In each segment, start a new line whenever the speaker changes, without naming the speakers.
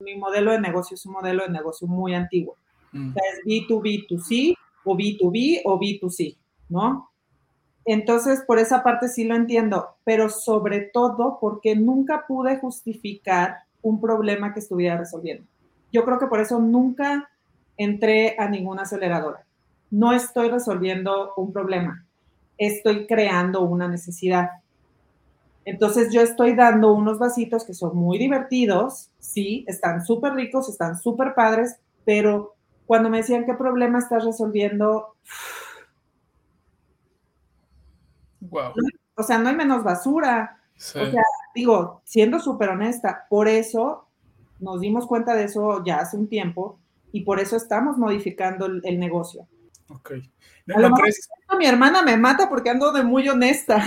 mi modelo de negocio es un modelo de negocio muy antiguo. Mm. O sea, es B2B2C o B2B o B2C, ¿no? Entonces, por esa parte sí lo entiendo, pero sobre todo porque nunca pude justificar un problema que estuviera resolviendo. Yo creo que por eso nunca entré a ninguna aceleradora. No estoy resolviendo un problema, estoy creando una necesidad. Entonces yo estoy dando unos vasitos que son muy divertidos, sí, están súper ricos, están súper padres, pero cuando me decían qué problema estás resolviendo, o sea, no hay menos basura. O sea, digo, siendo súper honesta, por eso nos dimos cuenta de eso ya hace un tiempo y por eso estamos modificando el, negocio.
Ok.
mi hermana me mata porque ando de muy honesta.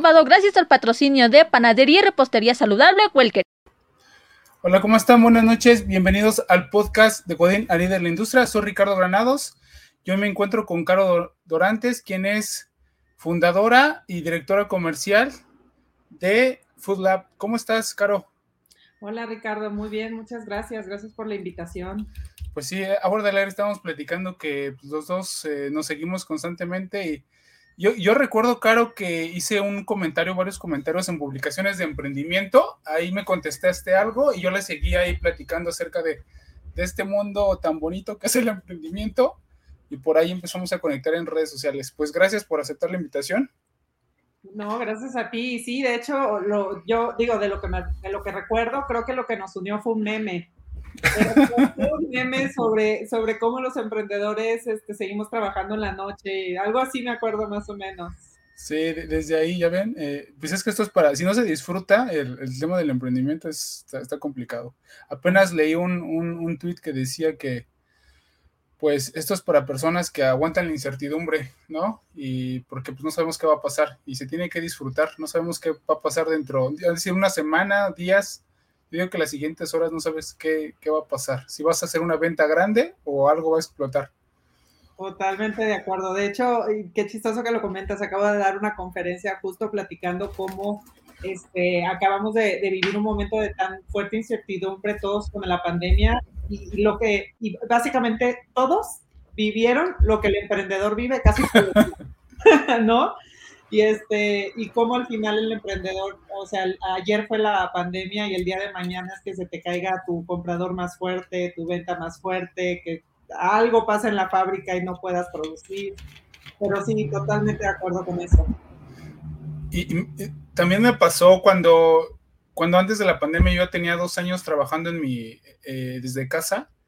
Llevado gracias al patrocinio de Panadería y Repostería Saludable Welker.
Hola, ¿cómo están? Buenas noches. Bienvenidos al podcast de Godín, a líder de la industria. Soy Ricardo Granados. Yo me encuentro con Caro Dorantes, quien es fundadora y directora comercial de Food Lab. ¿Cómo estás, Caro?
Hola, Ricardo. Muy bien, muchas gracias. Gracias por la invitación.
Pues sí, ahora de la estamos platicando que los dos eh, nos seguimos constantemente y yo, recuerdo, Caro, que hice un comentario, varios comentarios en publicaciones de emprendimiento. Ahí me contestaste algo y yo le seguí ahí platicando acerca de, este mundo tan bonito que es el emprendimiento. Y por ahí empezamos a conectar en redes sociales. Pues gracias por aceptar la invitación.
No, gracias a ti. Sí, de hecho, lo, yo digo, de lo, que de lo que recuerdo, creo que lo que nos unió fue un meme un meme sobre, sobre cómo los emprendedores este, seguimos trabajando en la noche, algo así me acuerdo más o menos.
Sí, desde ahí ya ven, eh, pues es que esto es para, si no se disfruta, el, tema del emprendimiento está, complicado. Apenas leí un, un, un tweet que decía que, pues esto es para personas que aguantan la incertidumbre, ¿no? Y porque pues no sabemos qué va a pasar y se tiene que disfrutar, no sabemos qué va a pasar dentro, es decir, una semana, días, digo que las siguientes horas no sabes qué, qué, va a pasar, si vas a hacer una venta grande o algo va a explotar.
Totalmente de acuerdo. De hecho, qué chistoso que lo comentas. Acabo de dar una conferencia justo platicando cómo este, acabamos de, vivir un momento de tan fuerte incertidumbre todos con la pandemia y, lo que, y básicamente todos vivieron lo que el emprendedor vive casi todo, ¿no? Y, este, y cómo al final el emprendedor, o sea, ayer fue la pandemia y el día de mañana es que se te caiga tu comprador más fuerte, tu venta más fuerte, que algo pasa en la fábrica y no puedas producir. Pero sí, totalmente de acuerdo con eso.
Y, también me pasó cuando, cuando antes de la pandemia yo tenía dos años trabajando en mi, eh, desde casa y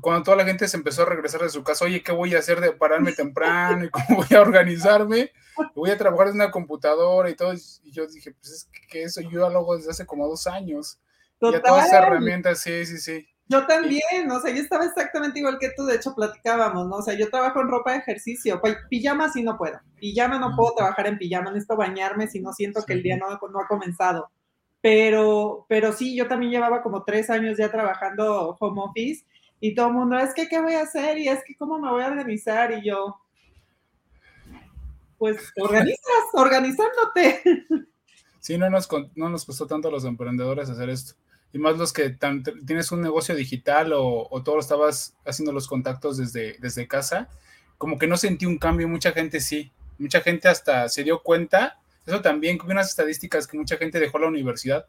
cuando toda la gente se empezó a regresar de su casa, oye, ¿qué voy a hacer de pararme temprano? ¿Y cómo voy a organizarme? Voy a trabajar en una computadora y todo. Y yo dije, pues es que eso yo lo hago desde hace como dos años. Y a todas esas herramientas, sí, sí, sí.
Yo también, o sea, yo estaba exactamente igual que tú, de hecho platicábamos, ¿no? O sea, yo trabajo en ropa de ejercicio, pijama sí no puedo, pijama no puedo trabajar en pijama, necesito bañarme si no siento que el día no, no ha comenzado. Pero, pero sí, yo también llevaba como tres años ya trabajando home office y todo el mundo, es que, ¿qué voy a hacer? Y es que, ¿cómo me voy a organizar? Y yo, pues, organizas, organizándote.
Sí, no nos, no nos costó tanto a los emprendedores hacer esto. Y más los que tienes un negocio digital o, o todo estabas haciendo los contactos desde, desde casa, como que no sentí un cambio, mucha gente sí. Mucha gente hasta se dio cuenta, eso también, con unas estadísticas que mucha gente dejó la universidad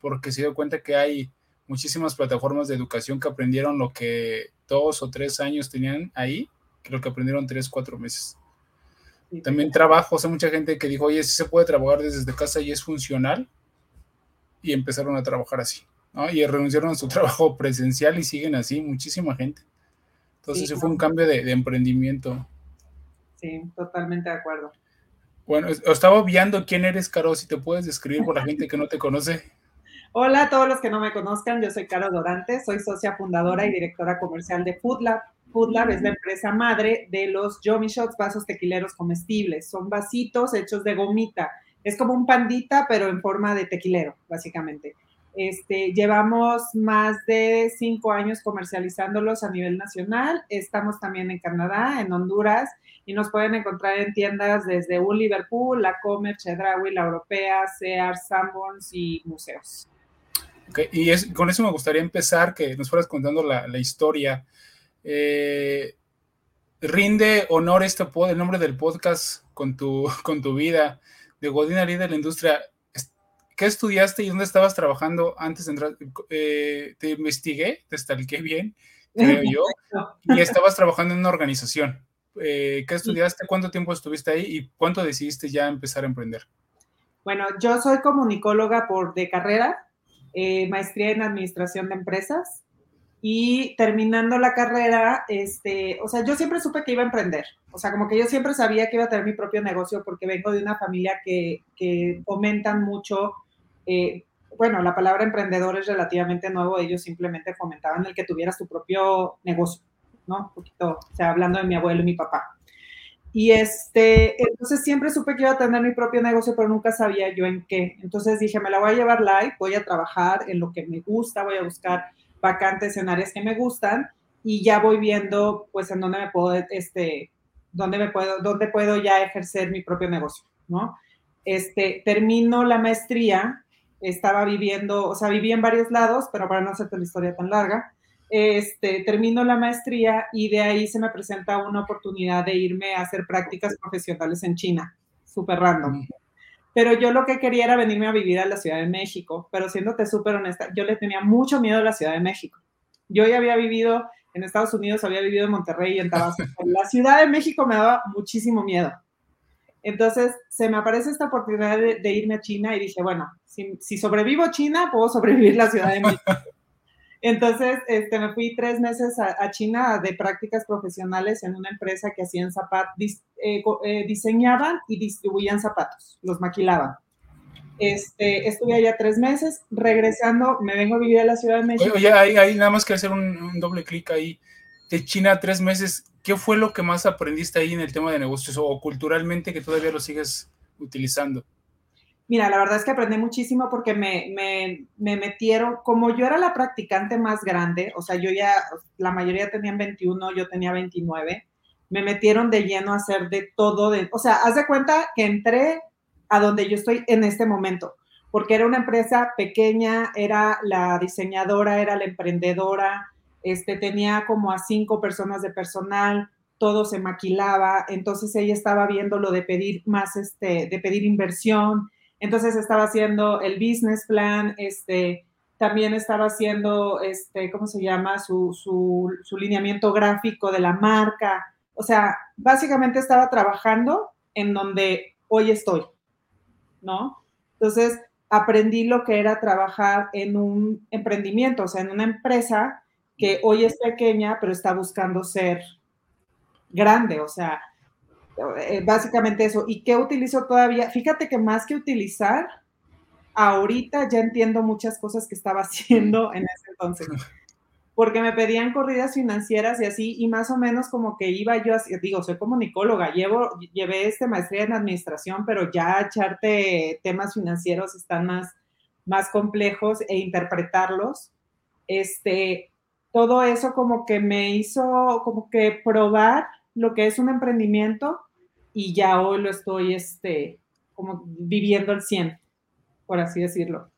porque se dio cuenta que hay muchísimas plataformas de educación que aprendieron lo que dos o tres años tenían ahí, creo que aprendieron tres, cuatro meses. también trabajo, o sea, mucha gente que dijo, oye, si se puede trabajar desde casa y es funcional, y empezaron a trabajar así, ¿no? Y renunciaron a su trabajo presencial y siguen así, muchísima gente. Entonces, sí, fue un cambio de, de, emprendimiento.
Sí, totalmente de acuerdo.
Bueno, estaba viendo quién eres, Caro, si te puedes describir por la gente que no te conoce.
Hola a todos los que no me conozcan, yo soy Caro Dorante, soy socia fundadora y directora comercial de Foodlab. Foodlab es la empresa madre de los Yomi Shots, vasos tequileros comestibles. Son vasitos hechos de gomita. Es como un pandita, pero en forma de tequilero, básicamente. Este, llevamos más de cinco años comercializándolos a nivel nacional. Estamos también en Canadá, en Honduras, y nos pueden encontrar en tiendas desde un Liverpool, la Comer, Chedraui, la Europea, Sears, Sanborns y museos.
Okay, y es, con eso me gustaría empezar, que nos fueras contando la, la historia. Eh, rinde honor este el nombre del podcast con tu, con tu vida de Godina Líder de la industria. ¿Qué estudiaste y dónde estabas trabajando antes de entrar? Eh, te investigué, te stalqué bien, creo yo, y estabas trabajando en una organización. Eh, ¿Qué estudiaste? ¿Cuánto tiempo estuviste ahí y cuánto decidiste ya empezar a emprender?
Bueno, yo soy comunicóloga por de carrera, eh, maestría en administración de empresas y terminando la carrera, este, o sea, yo siempre supe que iba a emprender, o sea, como que yo siempre sabía que iba a tener mi propio negocio porque vengo de una familia que, que fomentan mucho, eh, bueno, la palabra emprendedor es relativamente nuevo, ellos simplemente fomentaban el que tuvieras tu propio negocio, ¿no? Un poquito, o sea, hablando de mi abuelo y mi papá. Y este, entonces siempre supe que iba a tener mi propio negocio, pero nunca sabía yo en qué. Entonces dije, me la voy a llevar live, voy a trabajar en lo que me gusta, voy a buscar vacantes en áreas que me gustan y ya voy viendo pues en dónde me puedo, este, dónde me puedo, dónde puedo ya ejercer mi propio negocio, ¿no? Este, termino la maestría, estaba viviendo, o sea, viví en varios lados, pero para no hacerte la historia tan larga, este, termino la maestría y de ahí se me presenta una oportunidad de irme a hacer prácticas profesionales en China, súper random. Pero yo lo que quería era venirme a vivir a la Ciudad de México, pero siéndote súper honesta, yo le tenía mucho miedo a la Ciudad de México. Yo ya había vivido en Estados Unidos, había vivido en Monterrey y en Tabasco. la Ciudad de México me daba muchísimo miedo. Entonces, se me aparece esta oportunidad de, irme a China y dije, bueno, si, si sobrevivo China, puedo sobrevivir la Ciudad de México. Entonces, este, me fui tres meses a, China de prácticas profesionales en una empresa que hacían zapatos, eh, eh, diseñaban y distribuían zapatos, los maquilaban. Este, estuve allá tres meses, regresando, me vengo a vivir a la Ciudad de México.
Oye, ahí, ahí nada más que hacer un, un, doble clic ahí. De China tres meses, ¿qué fue lo que más aprendiste ahí en el tema de negocios o culturalmente que todavía lo sigues utilizando?
Mira, la verdad es que aprendí muchísimo porque me, me, me, metieron, como yo era la practicante más grande, o sea, yo ya, la mayoría tenían 21, yo tenía 29, me metieron de lleno a hacer de todo, de, o sea, haz de cuenta que entré a donde yo estoy en este momento, porque era una empresa pequeña, era la diseñadora, era la emprendedora, este, tenía como a cinco personas de personal, todo se maquilaba, entonces ella estaba viendo lo de pedir más, este, de pedir inversión, entonces estaba haciendo el business plan, este, también estaba haciendo, este, ¿cómo se llama? Su, su, su lineamiento gráfico de la marca. O sea, básicamente estaba trabajando en donde hoy estoy, ¿no? Entonces, aprendí lo que era trabajar en un emprendimiento, o sea, en una empresa que hoy es pequeña, pero está buscando ser grande, o sea, básicamente eso. ¿Y qué utilizo todavía? Fíjate que más que utilizar, ahorita ya entiendo muchas cosas que estaba haciendo en ese entonces. Porque me pedían corridas financieras y así, y más o menos como que iba yo así, digo, soy comunicóloga, llevo, llevé este maestría en administración, pero ya echarte temas financieros están más, más complejos e interpretarlos. Este, todo eso como que me hizo como que probar lo que es un emprendimiento y ya hoy lo estoy este, como viviendo al 100, por así decirlo.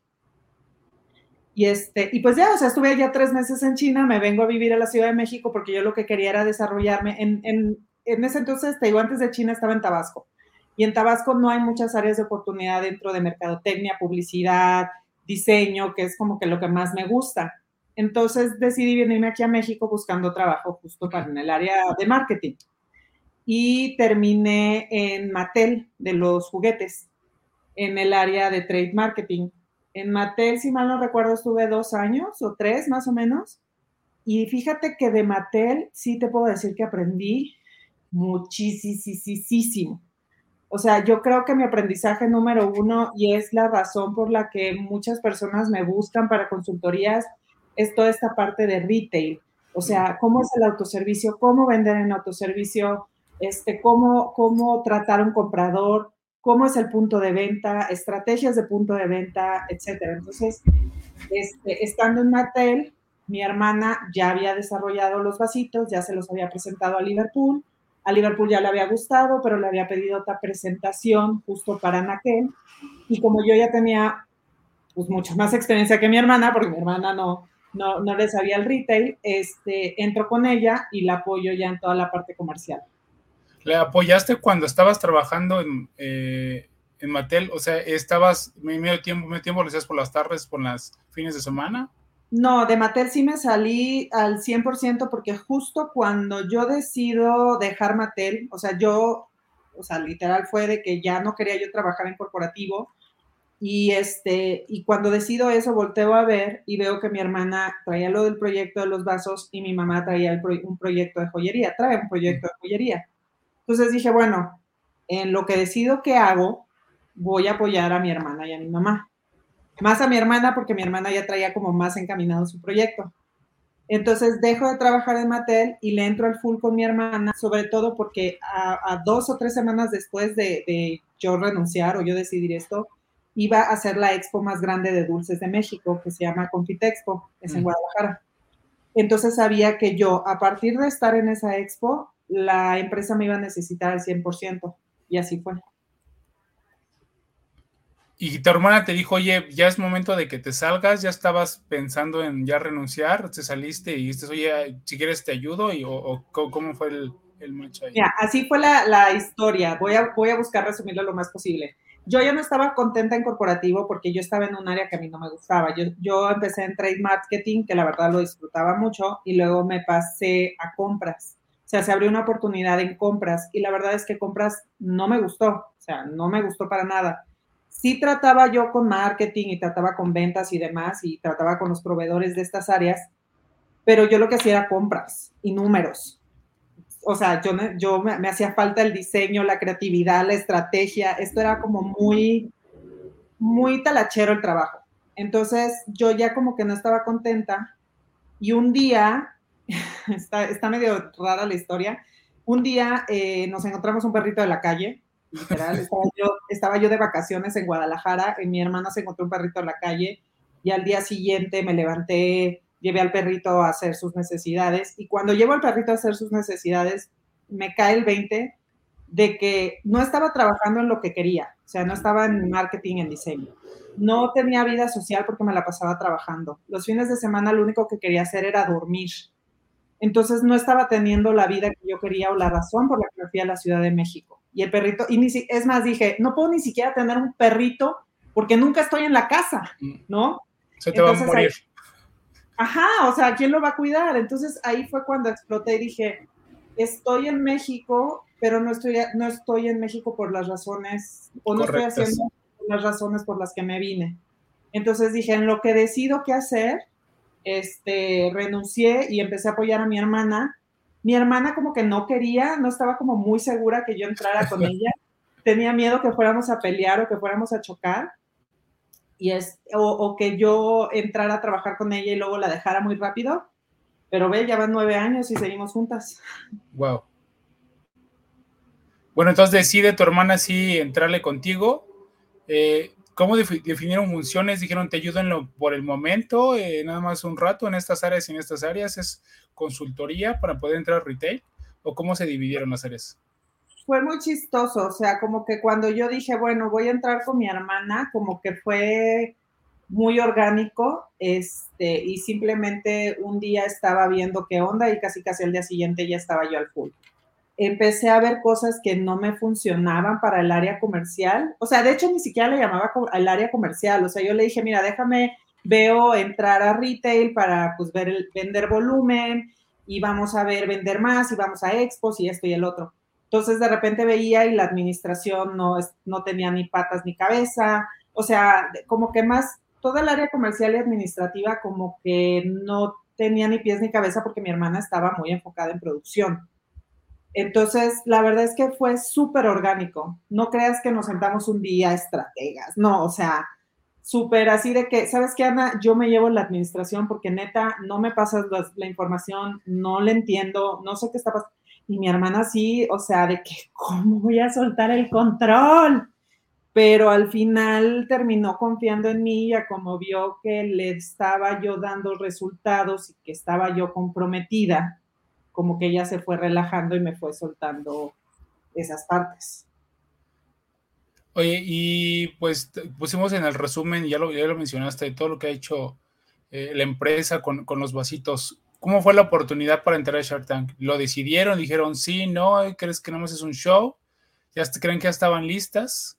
Y, este, y pues ya, o sea, estuve ya tres meses en China, me vengo a vivir a la Ciudad de México porque yo lo que quería era desarrollarme. En, en, en ese entonces, te digo, antes de China estaba en Tabasco. Y en Tabasco no hay muchas áreas de oportunidad dentro de mercadotecnia, publicidad, diseño, que es como que lo que más me gusta. Entonces decidí venirme aquí a México buscando trabajo justo para en el área de marketing. Y terminé en Mattel de los juguetes, en el área de trade marketing. En Mattel, si mal no recuerdo, estuve dos años o tres más o menos. Y fíjate que de Mattel sí te puedo decir que aprendí muchísimo. O sea, yo creo que mi aprendizaje número uno, y es la razón por la que muchas personas me buscan para consultorías, es toda esta parte de retail. O sea, cómo es el autoservicio, cómo vender en autoservicio, este, cómo, cómo tratar a un comprador, cómo es el punto de venta, estrategias de punto de venta, etcétera. Entonces, este, estando en Mattel, mi hermana ya había desarrollado los vasitos, ya se los había presentado a Liverpool a Liverpool ya le había gustado, pero le había pedido otra presentación justo para Naquel. Y como yo ya tenía pues mucha más experiencia que mi hermana, porque mi hermana no, no, no le sabía el retail, este, entro con ella y la apoyo ya en toda la parte comercial.
¿Le apoyaste cuando estabas trabajando en, eh, en Mattel? O sea, ¿estabas medio tiempo, medio tiempo lo hacías por las tardes, por las fines de semana?
No, de Mattel sí me salí al 100% porque justo cuando yo decido dejar Mattel, o sea, yo, o sea, literal fue de que ya no quería yo trabajar en corporativo y este, y cuando decido eso volteo a ver y veo que mi hermana traía lo del proyecto de los vasos y mi mamá traía un proyecto de joyería, trae un proyecto de joyería. Entonces dije, bueno, en lo que decido que hago, voy a apoyar a mi hermana y a mi mamá más a mi hermana porque mi hermana ya traía como más encaminado su proyecto. Entonces dejo de trabajar en Mattel y le entro al full con mi hermana, sobre todo porque a, dos o tres semanas después de, yo renunciar o yo decidir esto, iba a ser la expo más grande de dulces de México, que se llama Confitexpo, es en Guadalajara. Entonces sabía que yo, a partir de estar en esa expo, la empresa me iba a necesitar al 100%, y así fue
y tu hermana te dijo, oye, ya es momento de que te salgas, ya estabas pensando en ya renunciar, te saliste y dices, oye, si quieres te ayudo, y, o, cómo fue el, el match ahí.
Mira, así fue la, la, historia, voy a, voy a buscar resumirlo lo más posible. Yo ya no estaba contenta en corporativo porque yo estaba en un área que a mí no me gustaba. Yo, yo empecé en trade marketing, que la verdad lo disfrutaba mucho, y luego me pasé a compras. Sea, se abrió una oportunidad en compras y la verdad es que compras no me gustó, o sea, no me gustó para nada sí trataba yo con marketing y trataba con ventas y demás y trataba con los proveedores de estas áreas, pero yo lo que hacía era compras y números. O sea, yo, me hacía falta el diseño, la creatividad, la estrategia. Esto era como muy, muy talachero el trabajo. Entonces yo ya como que no estaba contenta y un día, está, está medio rara la historia, un día eh, nos encontramos un perrito de la calle literal. Estaba yo, estaba yo de vacaciones en Guadalajara, y mi hermana se encontró un perrito en la calle y al día siguiente me levanté, llevé al perrito a hacer sus necesidades y cuando llevo al perrito a hacer sus necesidades, me cae el 20 de que no estaba trabajando en lo que quería, o sea, no estaba en marketing, en diseño. No tenía vida social porque me la pasaba trabajando. Los fines de semana lo único que quería hacer era dormir. Entonces no estaba teniendo la vida que yo quería o la razón por la que me fui a la Ciudad de México y el perrito, y es más, dije, no puedo ni siquiera tener un perrito porque nunca estoy en la casa, mm. ¿no?
Se te va a morir.
ajá, o sea, ¿quién lo va a cuidar? Entonces ahí fue cuando exploté y dije, estoy en México, pero no estoy, no estoy en México por las razones, o no estoy haciendo las razones por las que me vine. Entonces dije, en lo que decido qué hacer, este, renuncié y empecé a apoyar a mi hermana mi hermana como que no quería, no estaba como muy segura que yo entrara con ella. Tenía miedo que fuéramos a pelear o que fuéramos a chocar. Y es, o, que yo entrara a trabajar con ella y luego la dejara muy rápido. Pero ve, ya van nueve años y seguimos juntas.
Wow. Bueno, entonces decide tu hermana sí entrarle contigo. Eh, ¿Cómo definieron funciones? Dijeron, te lo, por el momento, eh, nada más un rato en estas áreas y en estas áreas. ¿Es consultoría para poder entrar a retail? ¿O cómo se dividieron las áreas?
Fue muy chistoso, o sea, como que cuando yo dije, bueno, voy a entrar con mi hermana, como que fue muy orgánico, este, y simplemente un día estaba viendo qué onda y casi casi al día siguiente ya estaba yo al full empecé a ver cosas que no me funcionaban para el área comercial. O sea, de hecho, ni siquiera le llamaba al área comercial. O sea, yo le dije, mira, déjame, veo entrar a retail para pues ver el, vender volumen y vamos a ver vender más y vamos a expos y esto y el otro. Entonces de repente veía y la administración no, no tenía ni patas ni cabeza, o sea, como que más, toda el área comercial y administrativa como que no tenía ni pies ni cabeza porque mi hermana estaba muy enfocada en producción. Entonces, la verdad es que fue súper orgánico. No creas que nos sentamos un día estrategas, no, o sea, súper así de que, ¿sabes qué, Ana? Yo me llevo la administración porque neta, no me pasas la, información, no le entiendo, no sé qué está pasando. Y mi hermana sí, o sea, de que, ¿cómo voy a soltar el control? Pero al final terminó confiando en mí, ya como vio que le estaba yo dando resultados y que estaba yo comprometida, como que ella se fue relajando y me fue soltando esas partes.
Oye, y pues pusimos en el resumen, ya lo, ya lo mencionaste, todo lo que ha hecho eh, la empresa con, los vasitos. ¿Cómo fue la oportunidad para entrar a Shark Tank? ¿Lo decidieron? ¿Dijeron sí, no? ¿Crees que no más es un show? ¿Ya creen que ya estaban listas?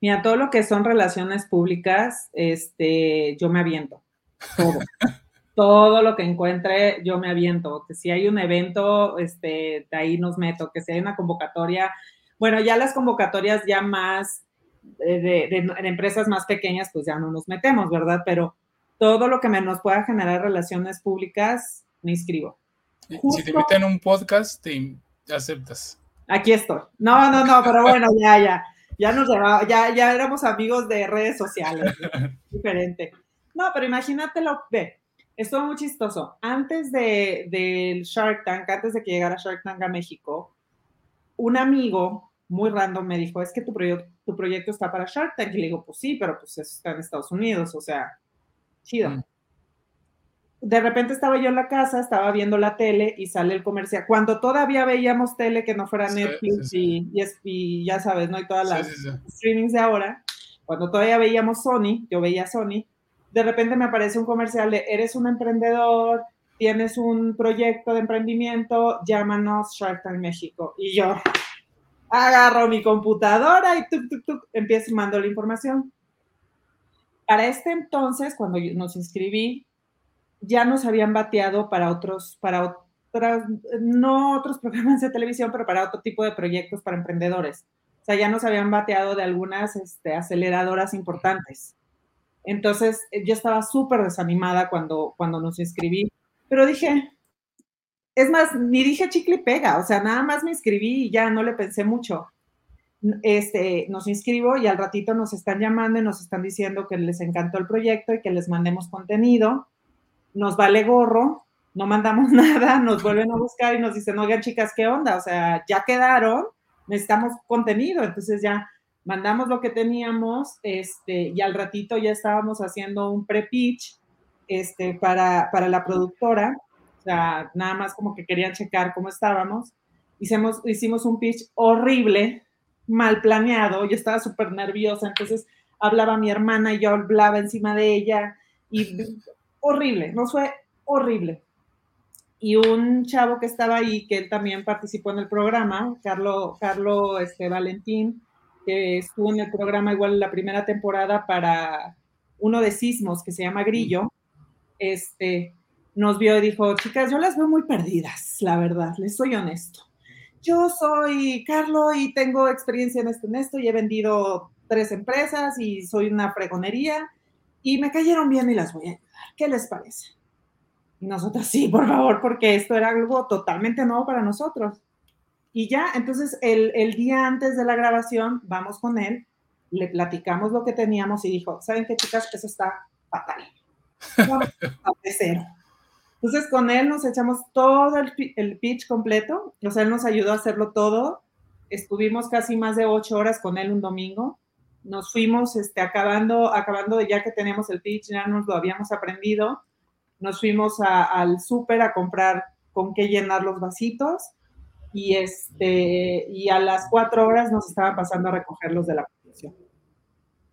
Mira, todo lo que son relaciones públicas, este, yo me aviento. Todo. todo lo que encuentre, yo me aviento. Que si hay un evento, este, de ahí nos meto. Que si hay una convocatoria, bueno, ya las convocatorias ya más eh, de, empresas más pequeñas, pues ya no nos metemos, ¿verdad? Pero todo lo que me nos pueda generar relaciones públicas, me inscribo.
si te meten un podcast, te aceptas.
Aquí estoy. No, no, no, pero bueno, ya, ya. Ya nos llevaba, ya, ya éramos amigos de redes sociales. diferente. No, pero imagínatelo, ve, esto muy chistoso. Antes del de, Shark Tank, antes de que llegara Shark Tank a México, un amigo muy random me dijo, es que tu, tu proyecto está para Shark Tank. Y le digo, pues sí, pero pues está en Estados Unidos, o sea, chido. Mm. De repente estaba yo en la casa, estaba viendo la tele y sale el comercial. Cuando todavía veíamos tele que no fuera Netflix Y, y, ya sabes, ¿no? Y todas las streamings de ahora, cuando todavía veíamos Sony, yo veía Sony, de repente me aparece un comercial de, eres un emprendedor, tienes un proyecto de emprendimiento, llámanos Shark Tank México. Y yo, agarro mi computadora y tuk, tuk, tuk, empiezo mando la información. Para este entonces, cuando nos inscribí, ya nos habían bateado para otros, para otras, no otros programas de televisión, pero para otro tipo de proyectos para emprendedores. O sea, ya nos habían bateado de algunas este, aceleradoras importantes. Entonces, yo estaba súper desanimada cuando, cuando nos inscribí, pero dije, es más, ni dije chicle y pega, o sea, nada más me inscribí y ya no le pensé mucho. Este, nos inscribo y al ratito nos están llamando y nos están diciendo que les encantó el proyecto y que les mandemos contenido. Nos vale gorro, no mandamos nada, nos vuelven a buscar y nos dicen, oigan chicas, ¿qué onda? O sea, ya quedaron, necesitamos contenido. Entonces ya mandamos lo que teníamos este, y al ratito ya estábamos haciendo un pre-pitch este, para, para la productora o sea, nada más como que querían checar cómo estábamos. Hicimos, hicimos un pitch horrible, mal planeado, yo estaba súper nerviosa, entonces hablaba mi hermana y yo hablaba encima de ella y horrible, no fue horrible. Y un chavo que estaba ahí, que él también participó en el programa, Carlo, Carlo este, Valentín, que estuvo en el programa igual la primera temporada para uno de sismos que se llama Grillo, este, nos vio y dijo, chicas, yo las veo muy perdidas, la verdad, les soy honesto. Yo soy Carlo y tengo experiencia en esto, y he vendido tres empresas y soy una fregonería y me cayeron bien y las voy a ayudar. ¿Qué les parece? Y nosotros, sí, por favor, porque esto era algo totalmente nuevo para nosotros. Y ya, entonces el, día antes de la grabación, vamos con él, le platicamos lo que teníamos y dijo, ¿saben qué, chicas? Eso está fatal. Vamos a cero entonces con él nos echamos todo el, pitch completo, o sea, él nos ayudó a hacerlo todo. Estuvimos casi más de ocho horas con él un domingo. Nos fuimos este, acabando, acabando ya que tenemos el pitch, ya nos lo habíamos aprendido. Nos fuimos al súper a comprar con qué llenar los vasitos y, este, y a las cuatro horas nos estaban pasando a recogerlos de la producción.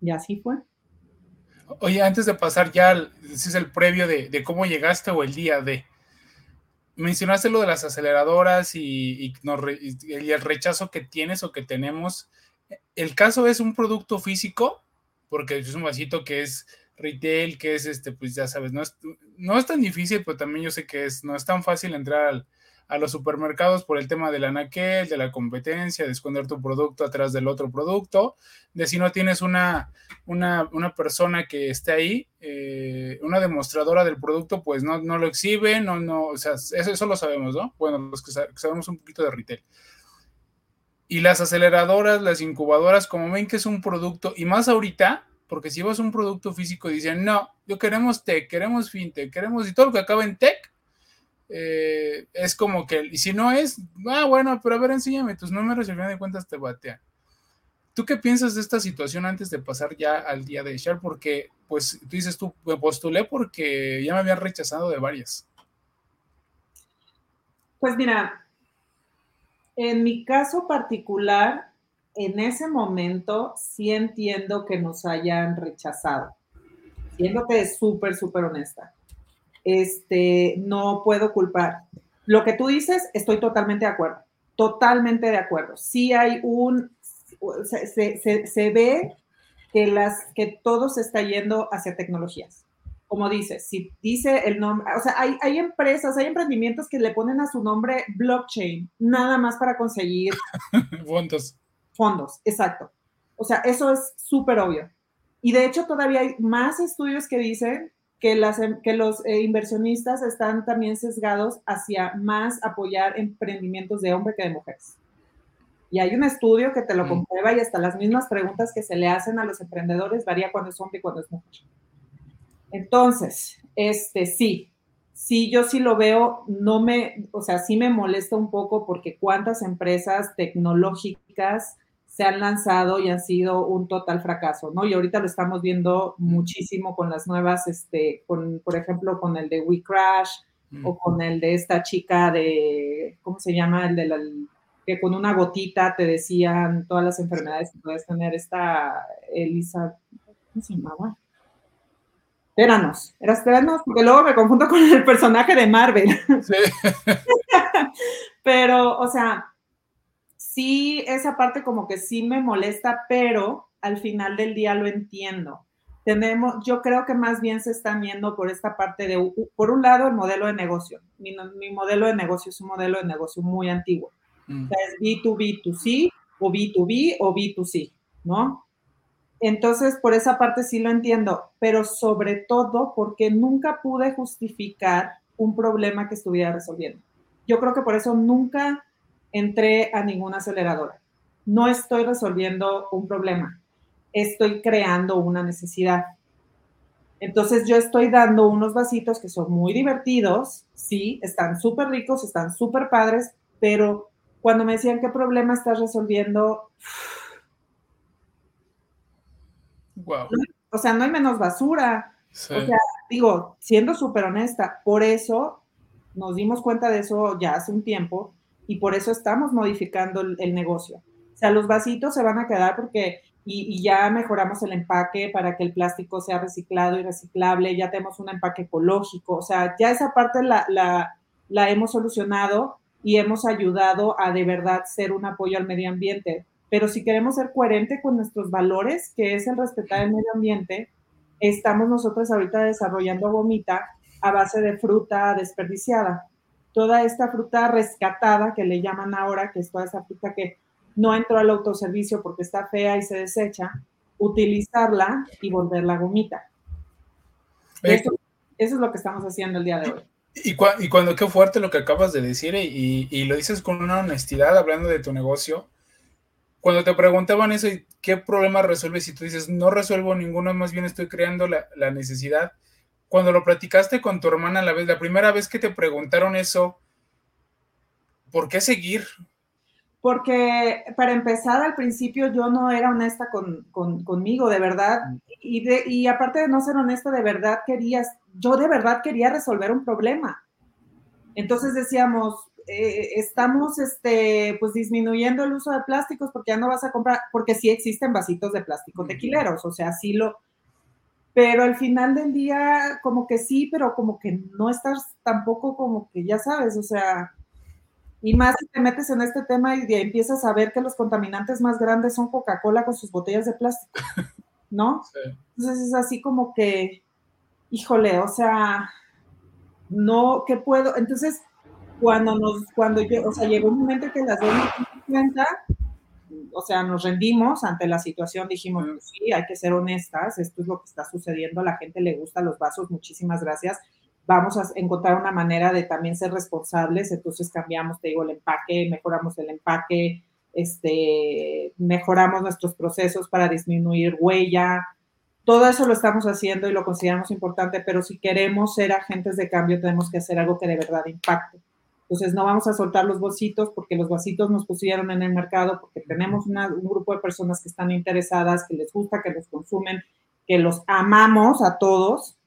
Y así fue.
Oye, antes de pasar ya, ese es el previo de, cómo llegaste o el día de. Mencionaste lo de las aceleradoras y, el rechazo que tienes o que tenemos. ¿El caso es un producto físico? Porque es un vasito que es retail, que es este, pues ya sabes, no es, no es tan difícil, pero también yo sé que es, no es tan fácil entrar a los supermercados por el tema del anaquel, de la competencia, de esconder tu producto atrás del otro producto, de si no tienes una, una, persona que esté ahí, eh, una demostradora del producto, pues no, no lo exhibe, no, no, o sea, eso, eso lo sabemos, ¿no? Bueno, los que sabemos un poquito de retail. Y las aceleradoras, las incubadoras, como ven que es un producto, y más ahorita, porque si vas a un producto físico y dicen, no, yo queremos tech, queremos fintech, queremos, y todo lo que acaba en tech, eh, es como que, y si no es, ah, bueno, pero a ver, enséñame tus números y al final de cuentas te batean. ¿Tú qué piensas de esta situación antes de pasar ya al día de Share? Porque, pues, tú dices, tú me postulé porque ya me habían rechazado de varias.
Pues mira, en mi caso particular, en ese momento sí entiendo que nos hayan rechazado. Es súper, súper honesta. Este, no puedo culpar. Lo que tú dices, estoy totalmente de acuerdo. Totalmente de acuerdo. Sí hay un, se, ve que, las, que todo se está yendo hacia tecnologías. Como dices, si dice el nombre, o sea, hay, hay empresas, hay emprendimientos que le ponen a su nombre blockchain, nada más para conseguir
fondos
fondos, exacto. O sea, eso es súper obvio. Y de hecho todavía hay más estudios que dicen que, las, em, que los eh, inversionistas están también sesgados hacia más apoyar emprendimientos de hombre que de mujeres. Y hay un estudio que te lo mm. comprueba y hasta las mismas preguntas que se le hacen a los emprendedores varía cuando es hombre y cuando es mujer. Entonces, este sí, sí, yo sí lo veo, no me, o sea, sí me molesta un poco porque cuántas empresas tecnológicas se han lanzado y han sido un total fracaso, ¿no? Y ahorita lo estamos viendo muchísimo con las nuevas, este, con, por ejemplo, con el de We Crash o con el de esta chica de, ¿cómo se llama? El de la, que con una gotita te decían todas las enfermedades que puedes tener, esta Elisa, ¿cómo se llamaba? Teranos, era Teranos, porque luego me confundo con el personaje de Marvel. Sí. Pero, o sea, sí, esa parte como que sí me molesta, pero al final del día lo entiendo. Tenemos, yo creo que más bien se están viendo por esta parte de, por un lado, el modelo de negocio. Mi, modelo de negocio es un modelo de negocio muy antiguo. Mm. O sea, es B2B2C o B2B o B2C, ¿no? Entonces, por esa parte sí lo entiendo, pero sobre todo porque nunca pude justificar un problema que estuviera resolviendo. Yo creo que por eso nunca entré a ninguna aceleradora. No estoy resolviendo un problema, estoy creando una necesidad. Entonces yo estoy dando unos vasitos que son muy divertidos, sí, están súper ricos, están súper padres, pero cuando me decían qué problema estás resolviendo,
wow.
o sea, no hay menos basura. O sea, digo, siendo súper honesta, por eso nos dimos cuenta de eso ya hace un tiempo y por eso estamos modificando el, negocio. O sea, los vasitos se van a quedar porque y, ya mejoramos el empaque para que el plástico sea reciclado y reciclable, ya tenemos un empaque ecológico, o sea, ya esa parte la, la, la hemos solucionado y hemos ayudado a de verdad ser un apoyo al medio ambiente. Pero si queremos ser coherente con nuestros valores, que es el respetar el medio ambiente, estamos nosotros ahorita desarrollando gomita a base de fruta desperdiciada toda esta fruta rescatada que le llaman ahora, que es toda esa fruta que no entró al autoservicio porque está fea y se desecha, utilizarla y volverla gomita. Eso, es lo que estamos haciendo el día de hoy.
Y, cuando qué fuerte lo que acabas de decir y, lo dices con una honestidad hablando de tu negocio, cuando te preguntaban eso, ¿qué problema resuelves? Y tú dices, no resuelvo ninguno, más bien estoy creando la, la necesidad cuando lo platicaste con tu hermana la vez, la primera vez que te preguntaron eso, ¿por qué seguir?
Porque para empezar, al principio yo no era honesta conmigo, de verdad. Mm. Y, de, y aparte de no ser honesta, de verdad querías, yo de verdad quería resolver un problema. Entonces decíamos, eh, estamos este, pues disminuyendo el uso de plásticos porque ya no vas a comprar, porque sí existen vasitos de plástico tequileros, o sea, sí lo, pero al final del día como que sí, pero como que no estás tampoco como que ya sabes, o sea, y más si te metes en este tema y empiezas a ver que los contaminantes más grandes son Coca-Cola con sus botellas de plástico, ¿no? Entonces es así como que, híjole, o sea, no, ¿qué puedo? Entonces, cuando nos, cuando yo, o sea, llegó un momento que las dos dimos cuenta, o sea, nos rendimos ante la situación, dijimos, sí, hay que ser honestas, esto es lo que está sucediendo, a la gente le gusta los vasos, muchísimas gracias, vamos a encontrar una manera de también ser responsables, entonces cambiamos, te digo, el empaque, mejoramos el empaque, este, mejoramos nuestros procesos para disminuir huella, todo eso lo estamos haciendo y lo consideramos importante, pero si queremos ser agentes de cambio, tenemos que hacer algo que de verdad impacte. Entonces, no vamos a soltar los vasitos porque los vasitos nos pusieron en el mercado, porque tenemos un grupo de personas que están interesadas, que les gusta, que los consumen, que los amamos a todos,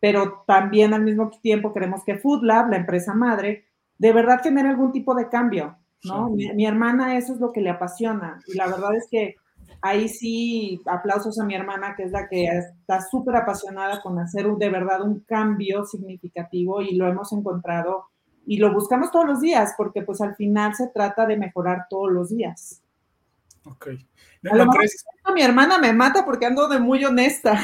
pero también al mismo tiempo queremos que Food Lab, la empresa madre, de verdad genere algún tipo de cambio, ¿no? Mi, mi, hermana eso es lo que le apasiona y la verdad es que ahí sí, aplausos a mi hermana, que es la que está súper apasionada con hacer de verdad un cambio significativo y lo hemos encontrado y lo buscamos todos los días, porque pues al final se trata de mejorar todos los días.
Ok.
No, Mi hermana me mata porque ando de muy honesta.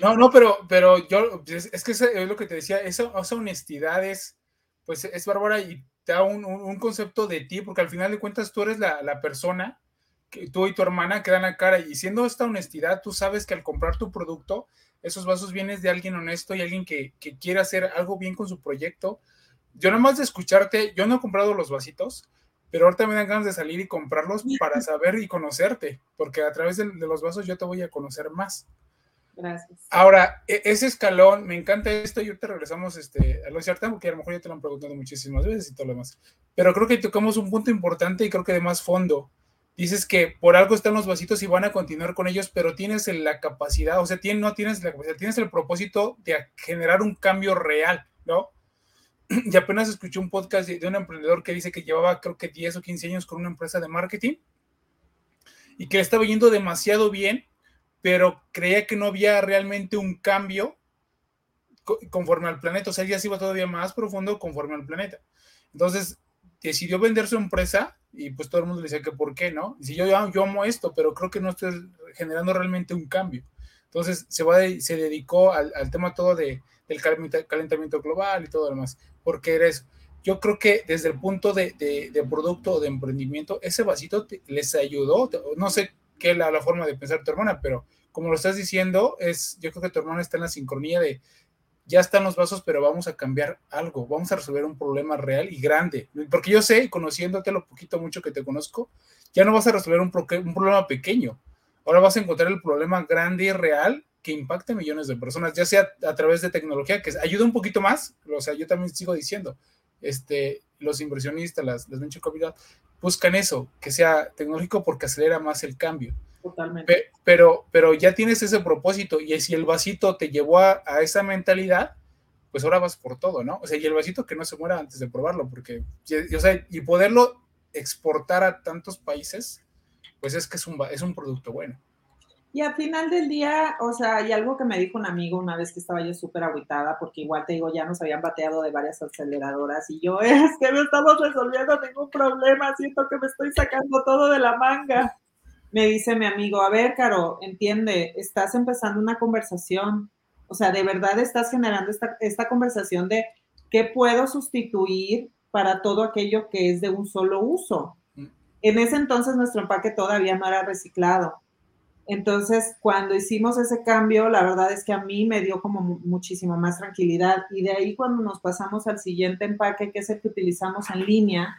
No, no, pero, pero yo, es, que es lo que te decía, esa, esa honestidad es, pues es bárbara y te da un, un, concepto de ti, porque al final de cuentas tú eres la, la persona tú y tu hermana quedan la cara y siendo esta honestidad, tú sabes que al comprar tu producto, esos vasos vienen de alguien honesto y alguien que, que quiere hacer algo bien con su proyecto. Yo nada más de escucharte, yo no he comprado los vasitos, pero ahorita me dan ganas de salir y comprarlos para saber y conocerte, porque a través de, los vasos yo te voy a conocer más.
Gracias.
Ahora, e, ese escalón, me encanta esto y ahorita regresamos este, a lo cierto, porque a lo mejor ya te lo han preguntado muchísimas veces y todo lo demás. Pero creo que tocamos un punto importante y creo que de más fondo dices que por algo están los vasitos y van a continuar con ellos, pero tienes la capacidad, o sea, tienes, no tienes la capacidad, tienes el propósito de generar un cambio real, ¿no? Y apenas escuché un podcast de, un emprendedor que dice que llevaba creo que 10 o 15 años con una empresa de marketing y que estaba yendo demasiado bien, pero creía que no había realmente un cambio conforme al planeta, o sea, ya se iba todavía más profundo conforme al planeta. Entonces, decidió vender su empresa y pues todo el mundo le decía que por qué, ¿no? Si yo, yo amo esto, pero creo que no estoy generando realmente un cambio. Entonces se, va se dedicó al, al, tema todo de, del calentamiento global y todo lo demás, porque eres, yo creo que desde el punto de, producto o de emprendimiento, ese vasito les ayudó, no sé qué es la, forma de pensar tu hermana, pero como lo estás diciendo, es, yo creo que tu hermana está en la sincronía de, ya están los vasos, pero vamos a cambiar algo, vamos a resolver un problema real y grande. Porque yo sé, conociéndote lo poquito mucho que te conozco, ya no vas a resolver un problema pequeño. Ahora vas a encontrar el problema grande y real que impacte a millones de personas, ya sea a través de tecnología, que ayuda un poquito más. O sea, yo también sigo diciendo, este, los inversionistas, las, las venture capital, buscan eso, que sea tecnológico porque acelera más el cambio.
Totalmente.
pero, pero ya tienes ese propósito y si el vasito te llevó a, esa mentalidad, pues ahora vas por todo, ¿no? O sea, y el vasito que no se muera antes de probarlo, porque, o sea, y poderlo exportar a tantos países, pues es que es un, es un producto bueno.
Y al final del día, o sea, y algo que me dijo un amigo una vez que estaba yo súper aguitada, porque igual te digo, ya nos habían bateado de varias aceleradoras y yo, es que no estamos resolviendo ningún problema, siento que me estoy sacando todo de la manga me dice mi amigo, a ver, Caro, entiende, estás empezando una conversación, o sea, de verdad estás generando esta, esta conversación de qué puedo sustituir para todo aquello que es de un solo uso. Mm. En ese entonces nuestro empaque todavía no era reciclado. Entonces, cuando hicimos ese cambio, la verdad es que a mí me dio como muchísimo más tranquilidad. Y de ahí cuando nos pasamos al siguiente empaque, que es el que utilizamos en línea,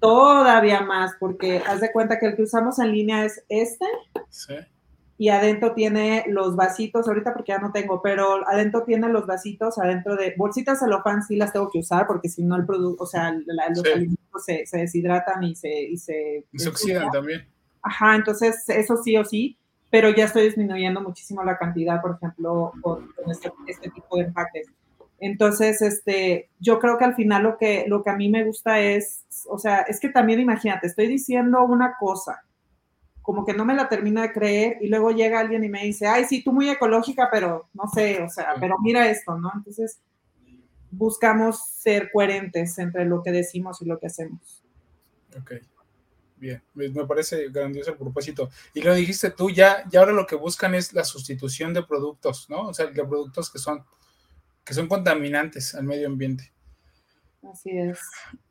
todavía más, porque haz de cuenta que el que usamos en línea es este. Sí. Y adentro tiene los vasitos, ahorita porque ya no tengo, pero adentro tiene los vasitos, adentro de bolsitas celofán sí las tengo que usar, porque si no el producto, o sea, los alimentos se, se, deshidratan y se... Y se,
y se oxidan también.
Ajá, entonces eso sí o sí, pero ya estoy disminuyendo muchísimo la cantidad, por ejemplo, con, este, este tipo de empaques. Entonces, este, yo creo que al final lo que, lo que a mí me gusta es, o sea, es que también imagínate, estoy diciendo una cosa, como que no me la termino de creer y luego llega alguien y me dice, ay, sí, tú muy ecológica, pero no sé, o sea, pero mira esto, ¿no? Entonces, buscamos ser coherentes entre lo que decimos y lo que hacemos.
Ok, bien, me parece grandioso el propósito. Y lo dijiste tú, ya, ya ahora lo que buscan es la sustitución de productos, ¿no? O sea, de productos que son que son contaminantes al medio ambiente.
Así es.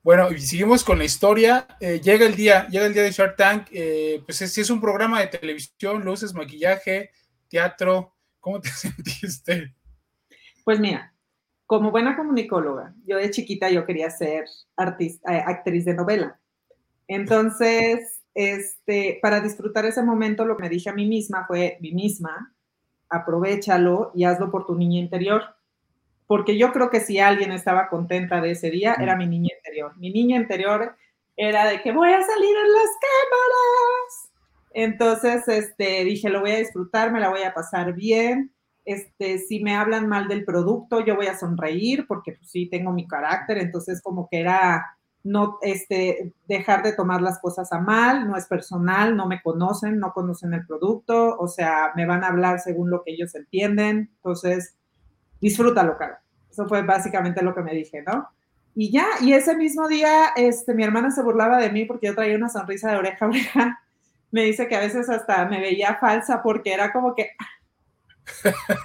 Bueno, y seguimos con la historia. Eh, llega el día, llega el día de Shark Tank. Eh, pues si es un programa de televisión, luces, maquillaje, teatro. ¿Cómo te sentiste?
Pues mira, como buena comunicóloga, yo de chiquita yo quería ser artista, eh, actriz de novela. Entonces, este, para disfrutar ese momento, lo que me dije a mí misma fue, mí misma, aprovechalo y hazlo por tu niña interior. Porque yo creo que si alguien estaba contenta de ese día, era mi niña interior. Mi niña interior era de que voy a salir en las cámaras. Entonces, este, dije, lo voy a disfrutar, me la voy a pasar bien. Este, si me hablan mal del producto, yo voy a sonreír porque pues, sí tengo mi carácter. Entonces, como que era no este, dejar de tomar las cosas a mal, no es personal, no me conocen, no conocen el producto, o sea, me van a hablar según lo que ellos entienden, entonces, disfrútalo, cara. Eso fue básicamente lo que me dije, ¿no? Y ya, y ese mismo día, este, mi hermana se burlaba de mí porque yo traía una sonrisa de oreja a oreja. Me dice que a veces hasta me veía falsa porque era como que,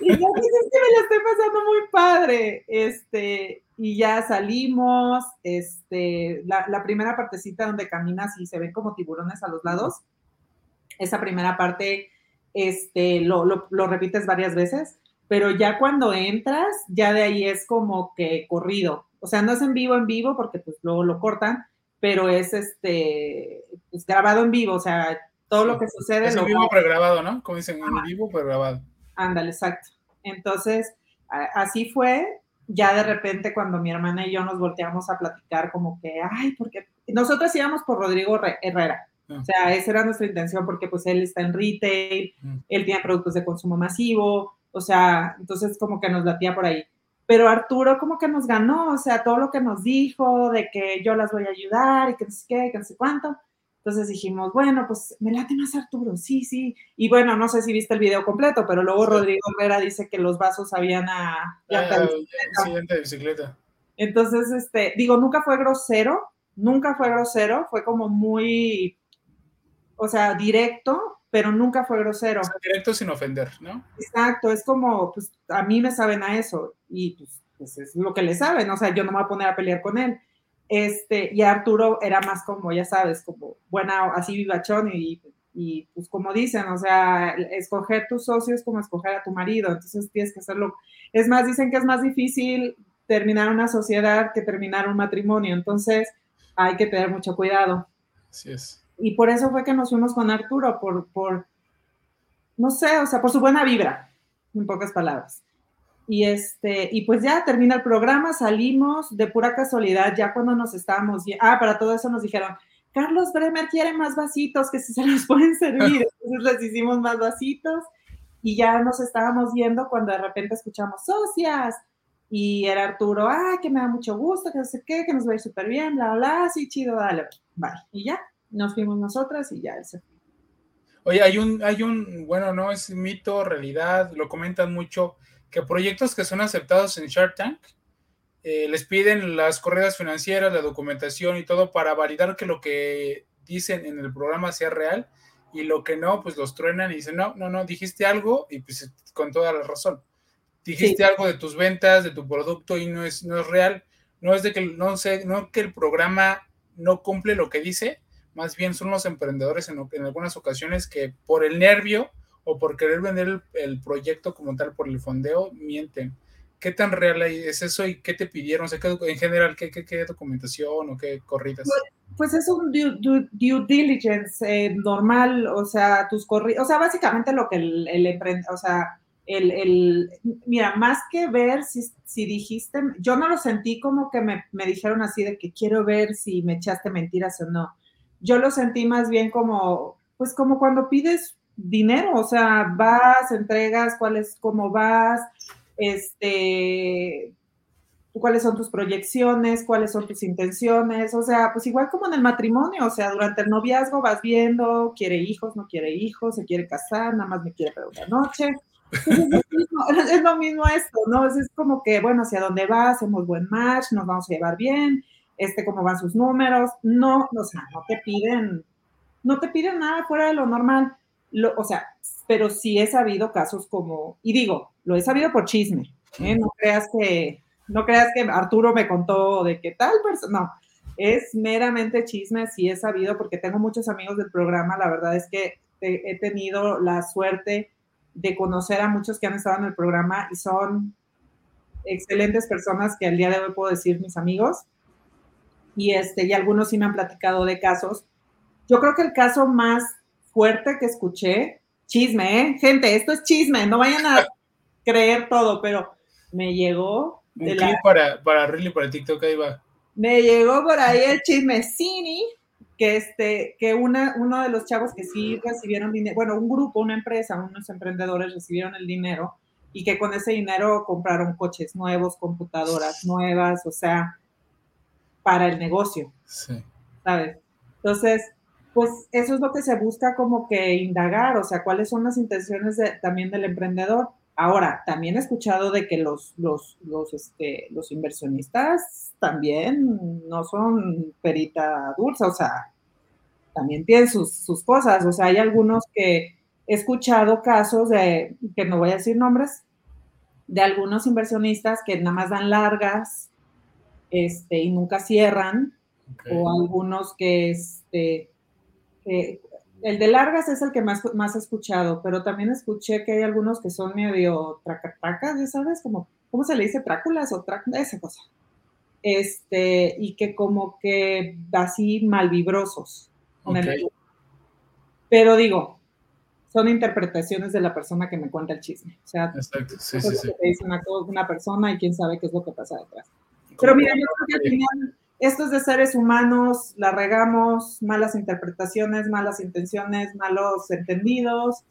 y yo pues es que me la estoy pasando muy padre. Este, y ya salimos, este, la, primera partecita donde caminas y se ven como tiburones a los lados, esa primera parte, este, lo, lo, repites varias veces, pero ya cuando entras, ya de ahí es como que corrido. O sea, no es en vivo, en vivo, porque pues luego lo cortan, pero es este, pues, grabado en vivo, o sea, todo lo que sucede.
Es en vivo pregrabado, ¿no? Como dicen, en vivo pregrabado.
Ándale, exacto. Entonces, así fue. Ya de repente cuando mi hermana y yo nos volteamos a platicar como que, ay, porque nosotros íbamos por Rodrigo Herrera. Ah. O sea, esa era nuestra intención porque pues él está en retail, mm. él tiene productos de consumo masivo, o sea, entonces como que nos latía por ahí. Pero Arturo como que nos ganó, o sea, todo lo que nos dijo de que yo las voy a ayudar y que no sé qué, que no sé cuánto. Entonces dijimos, bueno, pues me late más Arturo, sí, sí. Y bueno, no sé si viste el video completo, pero luego Rodrigo Herrera dice que los vasos habían a...
Ah, de bicicleta.
Entonces, este, digo, nunca fue grosero, nunca fue grosero, fue como muy, o sea, directo, pero nunca fue grosero.
directo sin ofender, ¿no?
Exacto, es como, pues a mí me saben a eso y pues, pues es lo que le saben, o sea, yo no me voy a poner a pelear con él este, y Arturo era más como, ya sabes, como buena, así vivachón y, y pues como dicen, o sea, escoger tus socios como escoger a tu marido, entonces tienes que hacerlo. Es más, dicen que es más difícil terminar una sociedad que terminar un matrimonio, entonces hay que tener mucho cuidado.
Así es.
Y por eso fue que nos fuimos con Arturo, por, por, no sé, o sea, por su buena vibra, en pocas palabras. Y, este, y pues ya termina el programa, salimos de pura casualidad, ya cuando nos estábamos, ah, para todo eso nos dijeron, Carlos Bremer quiere más vasitos, que si se los pueden servir. Entonces les hicimos más vasitos y ya nos estábamos viendo cuando de repente escuchamos socias y era Arturo, ah, que me da mucho gusto, que no sé qué, que nos va a ir súper bien, bla, bla, sí, chido, dale, bye. Y ya, nos fuimos nosotras y ya él se
Oye, hay un, hay un, bueno, no es mito, realidad, lo comentan mucho, que proyectos que son aceptados en Shark Tank eh, les piden las corredas financieras, la documentación y todo para validar que lo que dicen en el programa sea real y lo que no, pues los truenan y dicen, no, no, no, dijiste algo y pues con toda la razón. Dijiste algo de tus ventas, de tu producto y no es, no es real. No es de que, no sé, no que el programa no cumple lo que dice, más bien son los emprendedores en, en algunas ocasiones que por el nervio o por querer vender el, proyecto como tal por el fondeo, mienten. ¿Qué tan real es eso y qué te pidieron? O sea, en general, ¿qué, qué, documentación o qué corridas?
Pues, pues es un due, diligence eh, normal, o sea, tus corridas, o sea, básicamente lo que el, el o sea, el, el, mira, más que ver si, si, dijiste, yo no lo sentí como que me, me dijeron así de que quiero ver si me echaste mentiras o no. Yo lo sentí más bien como, pues como cuando pides dinero, o sea, vas, entregas, cuáles, cómo vas, este, cuáles son tus proyecciones, cuáles son tus intenciones, o sea, pues igual como en el matrimonio, o sea, durante el noviazgo vas viendo, quiere hijos, no quiere hijos, se quiere casar, nada más me quiere para una noche. Es lo, mismo, esto, ¿no? Es, como que, bueno, hacia dónde vas, hacemos buen match, nos vamos a llevar bien, este, cómo van sus números, no, o sea, no te piden, no te piden nada fuera de lo normal o sea, pero sí he sabido casos como, y digo, lo he sabido por chisme, ¿eh? no creas que, no creas que Arturo me contó de qué tal persona, no, es meramente chisme, sí he sabido, porque tengo muchos amigos del programa, la verdad es que he tenido la suerte de conocer a muchos que han estado en el programa y son excelentes personas que al día de hoy puedo decir mis amigos. Y, este, y algunos sí me han platicado de casos. Yo creo que el caso más fuerte que escuché, chisme, ¿eh? Gente, esto es chisme, no vayan a creer todo, pero me llegó.
De Un para, para Riley, para TikTok, ahí va
me llegó por ahí el chismecini que este, que una, uno de los chavos que sí recibieron dinero, bueno, un grupo, una empresa, unos emprendedores recibieron el dinero y que con ese dinero compraron coches nuevos, computadoras nuevas, o sea, para el negocio. Sí. ¿Sabes? Entonces, pues eso es lo que se busca como que indagar, o sea, cuáles son las intenciones también del emprendedor. Ahora, también he escuchado de que los, los, los, este, los inversionistas también no son perita dulce, o sea, también tienen sus, sus, cosas. O sea, hay algunos que he escuchado casos de, que no voy a decir nombres, de algunos inversionistas que nada más dan largas este, y nunca cierran, o algunos que, este, que el de largas es el que más, más he escuchado, pero también escuché que hay algunos que son medio tracatacas, ya sabes, como, ¿cómo se le dice? Tráculas o esa cosa. Este, y que como que así malvibrosos. Pero digo, son interpretaciones de la persona que me cuenta el chisme. O sea, Exacto. Sí, sí, sí. dice una, una, persona y quién sabe qué es lo que pasa detrás. Pero mira, yo creo que al final esto es de seres humanos, la regamos, malas interpretaciones, malas intenciones, malos entendidos.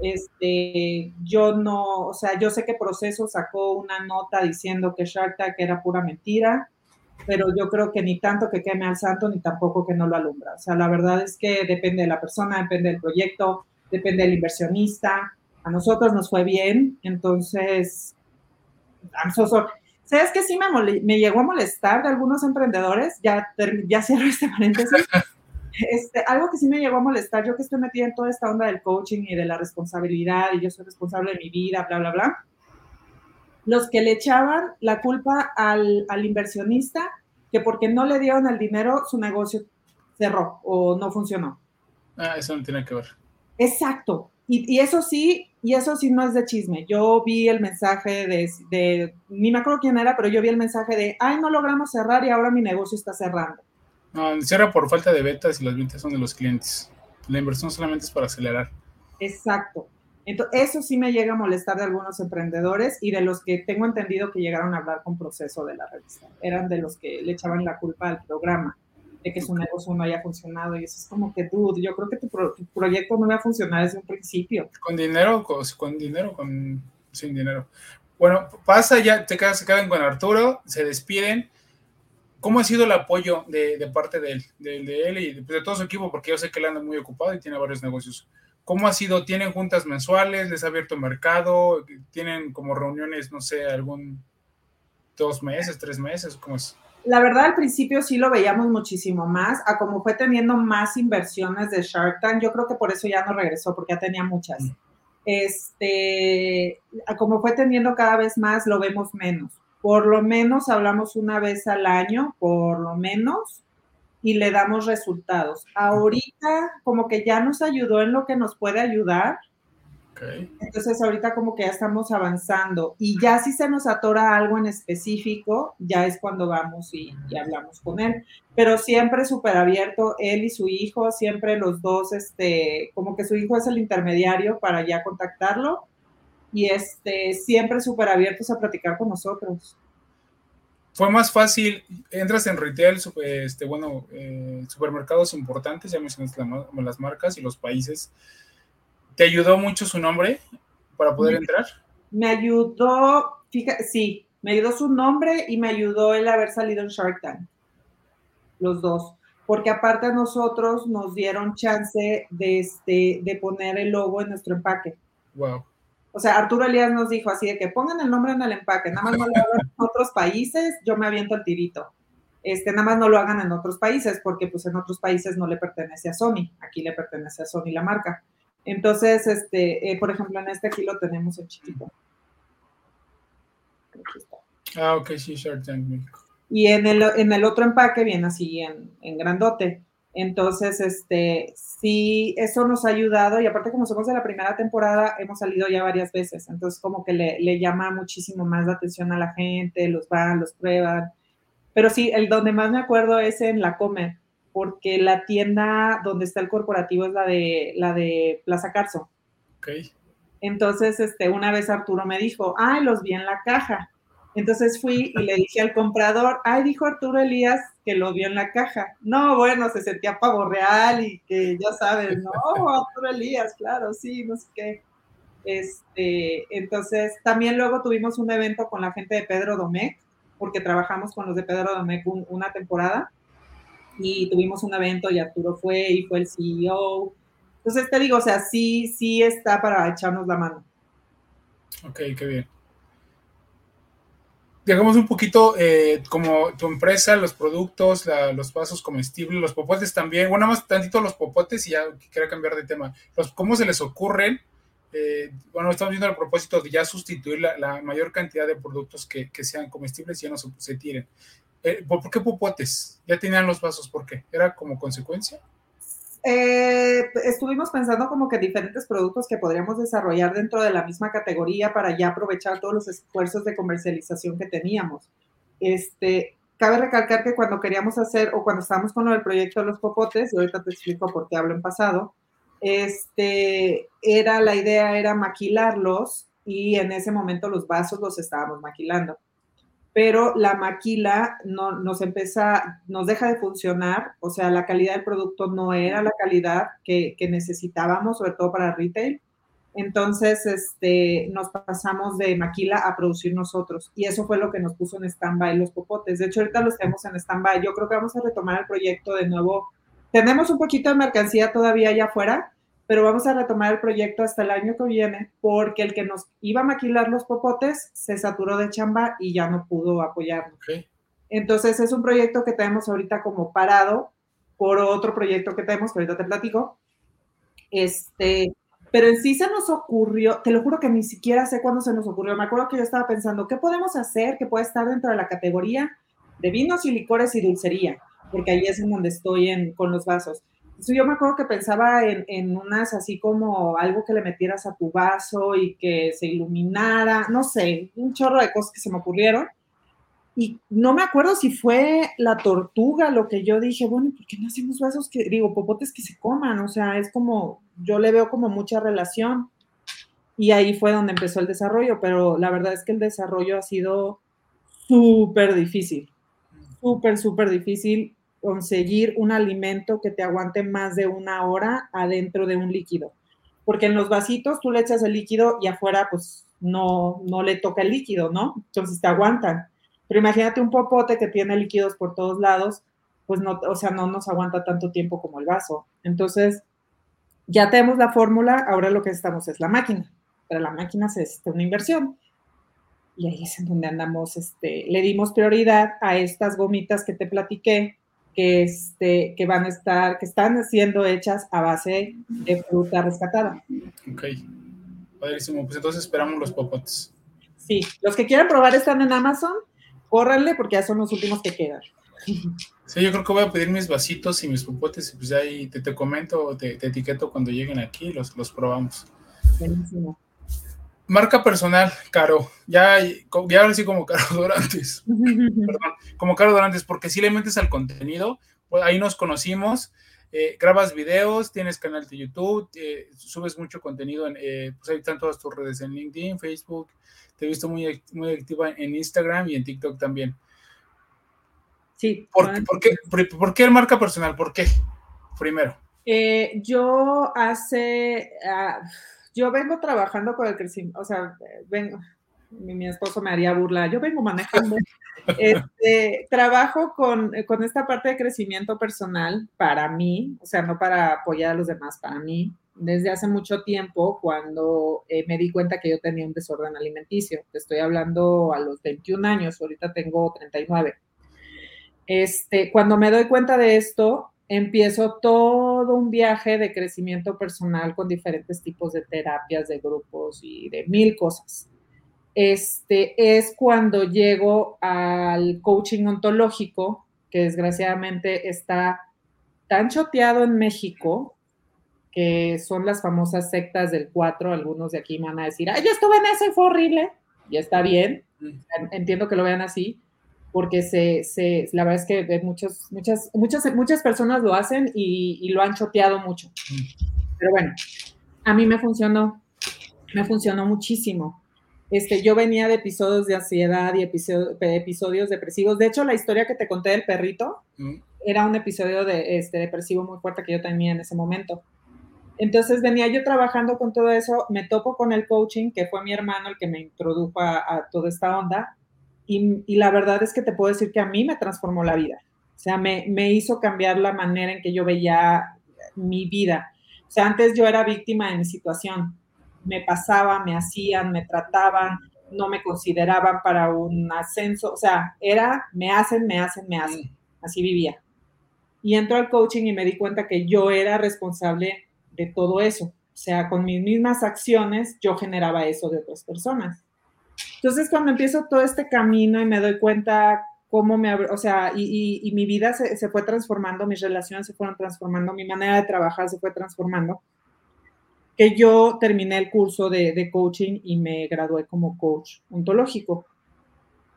Este, yo no, o sea, yo sé que Proceso sacó una nota diciendo que Shark Tank era pura mentira, pero yo creo que ni tanto que queme al santo, ni tampoco que no lo alumbra. O sea, la verdad es que depende de la persona, depende del proyecto, depende del inversionista. A nosotros nos fue bien, entonces, I'm ¿Sabes qué sí me, me, llegó a molestar de algunos emprendedores? Ya, ya cierro este paréntesis. Este, algo que sí me llegó a molestar, yo que estoy metida en toda esta onda del coaching y de la responsabilidad y yo soy responsable de mi vida, bla, bla, bla. Los que le echaban la culpa al, al inversionista que porque no le dieron el dinero su negocio cerró o no funcionó.
Ah, eso no tiene que ver.
Exacto. Y, y, eso sí, y eso sí no es de chisme. Yo vi el mensaje de, de, ni me acuerdo quién era, pero yo vi el mensaje de, ay, no logramos cerrar y ahora mi negocio está cerrando.
No, cierra por falta de ventas y las ventas son de los clientes. La inversión solamente es para acelerar.
Exacto. Entonces, eso sí me llega a molestar de algunos emprendedores y de los que tengo entendido que llegaron a hablar con proceso de la revista. Eran de los que le echaban la culpa al programa de que su negocio no haya funcionado. Y eso es como que, dude, yo creo que tu, proyecto no va a funcionar desde un principio.
Con dinero, con, con dinero, con sin dinero. Bueno, pasa ya, te quedas, se quedan con Arturo, se despiden. ¿Cómo ha sido el apoyo de, de parte de él, de, de él y de, de, todo su equipo? Porque yo sé que él anda muy ocupado y tiene varios negocios. ¿Cómo ha sido? ¿Tienen juntas mensuales? ¿Les ha abierto mercado? ¿Tienen como reuniones, no sé, algún dos meses, tres meses? ¿Cómo es?
La verdad al principio sí lo veíamos muchísimo más, a como fue teniendo más inversiones de Shark Tank, yo creo que por eso ya no regresó, porque ya tenía muchas. Mm. Este, a como fue teniendo cada vez más, lo vemos menos. Por lo menos hablamos una vez al año, por lo menos, y le damos resultados. Ahorita como que ya nos ayudó en lo que nos puede ayudar, entonces ahorita como que ya estamos avanzando y ya si se nos atora algo en específico, ya es cuando vamos y, hablamos con él. Pero siempre súper abierto, él y su hijo, siempre los dos, este, como que su hijo es el intermediario para ya contactarlo y este, siempre súper abiertos a platicar con nosotros.
Fue más fácil, entras en retail, este, bueno, eh, supermercados importantes, ya mencionaste las marcas y los países ¿Te ayudó mucho su nombre para poder entrar?
Me ayudó, fíjate, sí, me ayudó su nombre y me ayudó el haber salido en Shark Tank. Los dos. Porque aparte a nosotros nos dieron chance de, este, de poner el logo en nuestro empaque.
Wow.
O sea, Arturo Elías nos dijo así de que pongan el nombre en el empaque, nada más no lo hagan en otros países, yo me aviento el tirito. Este, nada más no lo hagan en otros países, porque pues en otros países no le pertenece a Sony, aquí le pertenece a Sony la marca. Entonces, este, eh, por ejemplo, en este aquí lo tenemos en chiquito.
Ah, ok, sí, Shark Tank
Y en el, en el otro empaque viene así en, en grandote. Entonces, este, sí, eso nos ha ayudado y aparte como somos de la primera temporada, hemos salido ya varias veces, entonces como que le, le llama muchísimo más la atención a la gente, los van, los prueban. Pero sí, el donde más me acuerdo es en la Comer, porque la tienda donde está el corporativo es la de, la de Plaza Carso.
Ok.
Entonces, este, una vez Arturo me dijo, ay, los vi en la caja. Entonces fui y le dije al comprador, ay, dijo Arturo Elías que lo vio en la caja. No, bueno, se sentía pavo real y que ya sabes, no, Arturo Elías, claro, sí, no sé qué. Este, entonces, también luego tuvimos un evento con la gente de Pedro Domecq, porque trabajamos con los de Pedro Domecq una temporada y tuvimos un evento y Arturo fue y fue el CEO. Entonces te digo, o sea, sí, sí está para echarnos la mano.
Ok, qué bien digamos un poquito eh, como tu empresa, los productos, los vasos comestibles, los popotes también, bueno, más tantito los popotes y ya quería cambiar de tema. Los, ¿Cómo se les ocurren? Eh, bueno, estamos viendo el propósito de ya sustituir la, mayor cantidad de productos que, sean comestibles y ya no se, tiren. Eh, ¿Por qué popotes? Ya tenían los vasos, ¿por qué? ¿Era como consecuencia?
Eh, estuvimos pensando como que diferentes productos que podríamos desarrollar dentro de la misma categoría para ya aprovechar todos los esfuerzos de comercialización que teníamos. Este, cabe recalcar que cuando queríamos hacer o cuando estábamos con el proyecto de los popotes, y ahorita te explico por qué hablo en pasado, este, era la idea era maquilarlos y en ese momento los vasos los estábamos maquilando pero la maquila no, nos empieza, nos deja de funcionar, o sea, la calidad del producto no era la calidad que, necesitábamos, sobre todo para retail. Entonces, este, nos pasamos de maquila a producir nosotros. Y eso fue lo que nos puso en stand-by los popotes. De hecho, ahorita los tenemos en stand-by. Yo creo que vamos a retomar el proyecto de nuevo. Tenemos un poquito de mercancía todavía allá afuera, pero vamos a retomar el proyecto hasta el año que viene porque el que nos iba a maquilar los popotes se saturó de chamba y ya no pudo apoyarnos. Entonces es un proyecto que tenemos ahorita como parado por otro proyecto que tenemos, que ahorita te platico. Este, pero en sí se nos ocurrió, te lo juro que ni siquiera sé cuándo se nos ocurrió. Me acuerdo que yo estaba pensando, ¿qué podemos hacer que pueda estar dentro de la categoría de vinos y licores y dulcería? Porque ahí es en donde estoy en, con los vasos yo me acuerdo que pensaba en, unas así como algo que le metieras a tu vaso y que se iluminara, no sé, un chorro de cosas que se me ocurrieron. Y no me acuerdo si fue la tortuga lo que yo dije, bueno, ¿por qué no hacemos vasos que, digo, popotes que se coman? O sea, es como, yo le veo como mucha relación. Y ahí fue donde empezó el desarrollo, pero la verdad es que el desarrollo ha sido súper difícil, súper, súper difícil conseguir un alimento que te aguante más de una hora adentro de un líquido. Porque en los vasitos tú le echas el líquido y afuera pues no, no le toca el líquido, ¿no? Entonces te aguantan. Pero imagínate un popote que tiene líquidos por todos lados, pues no, o sea, no nos aguanta tanto tiempo como el vaso. Entonces, ya tenemos la fórmula, ahora lo que necesitamos es la máquina. Pero la máquina es una inversión. Y ahí es en donde andamos, este, le dimos prioridad a estas gomitas que te platiqué, que, este, que van a estar, que están siendo hechas a base de fruta rescatada.
Ok, padrísimo. Pues entonces esperamos los popotes.
Sí, los que quieran probar están en Amazon, córranle porque ya son los últimos que quedan.
Sí, yo creo que voy a pedir mis vasitos y mis popotes y pues ahí te, te comento, te, te, etiqueto cuando lleguen aquí, los, los probamos. Buenísimo. Marca personal, Caro. Ya, ya ahora sí como Caro Dorantes. Perdón, como Caro Dorantes, porque si le metes al contenido, pues ahí nos conocimos. Eh, grabas videos, tienes canal de YouTube, eh, subes mucho contenido, en, eh, pues ahí están todas tus redes en LinkedIn, Facebook, te he visto muy, muy activa en Instagram y en TikTok también.
Sí.
¿Por, qué, por, qué marca personal? ¿Por qué? Primero.
yo hace... Ah, yo vengo trabajando con el crecimiento, o sea, vengo, mi, esposo me haría burla, yo vengo manejando, este, trabajo con, con esta parte de crecimiento personal para mí, o sea, no para apoyar a los demás, para mí, desde hace mucho tiempo cuando eh, me di cuenta que yo tenía un desorden alimenticio. Te estoy hablando a los 21 años, ahorita tengo 39. Este, cuando me doy cuenta de esto, empiezo todo un viaje de crecimiento personal con diferentes tipos de terapias, de grupos y de mil cosas. este, es cuando llego al coaching ontológico, que desgraciadamente está tan choteado en México, que son las famosas sectas del 4, algunos de aquí van a decir, ay, yo estuve en eso y fue horrible, y está bien, mm. entiendo que lo vean así, porque se, se, la verdad es que muchas, muchas, muchas, muchas personas lo hacen y, y lo han choteado mucho. Pero bueno, a mí me funcionó, me funcionó muchísimo. Este, yo venía de episodios de ansiedad y episodios depresivos. De hecho, la historia que te conté del perrito mm. era un episodio de, este, depresivo muy fuerte que yo tenía en ese momento. Entonces venía yo trabajando con todo eso, me topo con el coaching, que fue mi hermano el que me introdujo a, toda esta onda, y, la verdad es que te puedo decir que a mí me transformó la vida. O sea, me, me hizo cambiar la manera en que yo veía mi vida. O sea, antes yo era víctima de mi situación, me pasaba, me hacían, me trataban, no me consideraban para un ascenso, o sea, era, me hacen, me hacen, me hacen, así vivía. Y entro al coaching y me di cuenta que yo era responsable de todo eso, o sea, con mis mismas acciones yo generaba eso de otras personas. Entonces, cuando empiezo todo este camino y me doy cuenta cómo me, o sea, y, mi vida se, se, fue transformando, mis relaciones se fueron transformando, mi manera de trabajar se fue transformando, que yo terminé el curso de, coaching y me gradué como coach ontológico.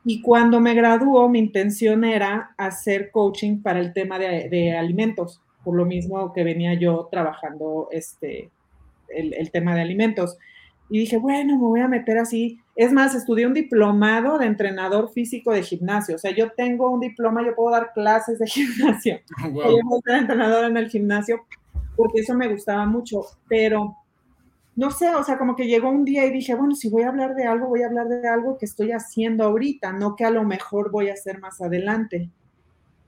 Y cuando me graduó, mi intención era hacer coaching para el tema de, alimentos, por lo mismo que venía yo trabajando este, el, tema de alimentos. Y dije, bueno, me voy a meter así. Es más, estudié un diplomado de entrenador físico de gimnasio. O sea, yo tengo un diploma, yo puedo dar clases de gimnasio. Wow. Yo puedo ser entrenador en el gimnasio porque eso me gustaba mucho. Pero no sé, o sea, como que llegó un día y dije, bueno, si voy a hablar de algo, voy a hablar de algo que estoy haciendo ahorita, no que a lo mejor voy a hacer más adelante.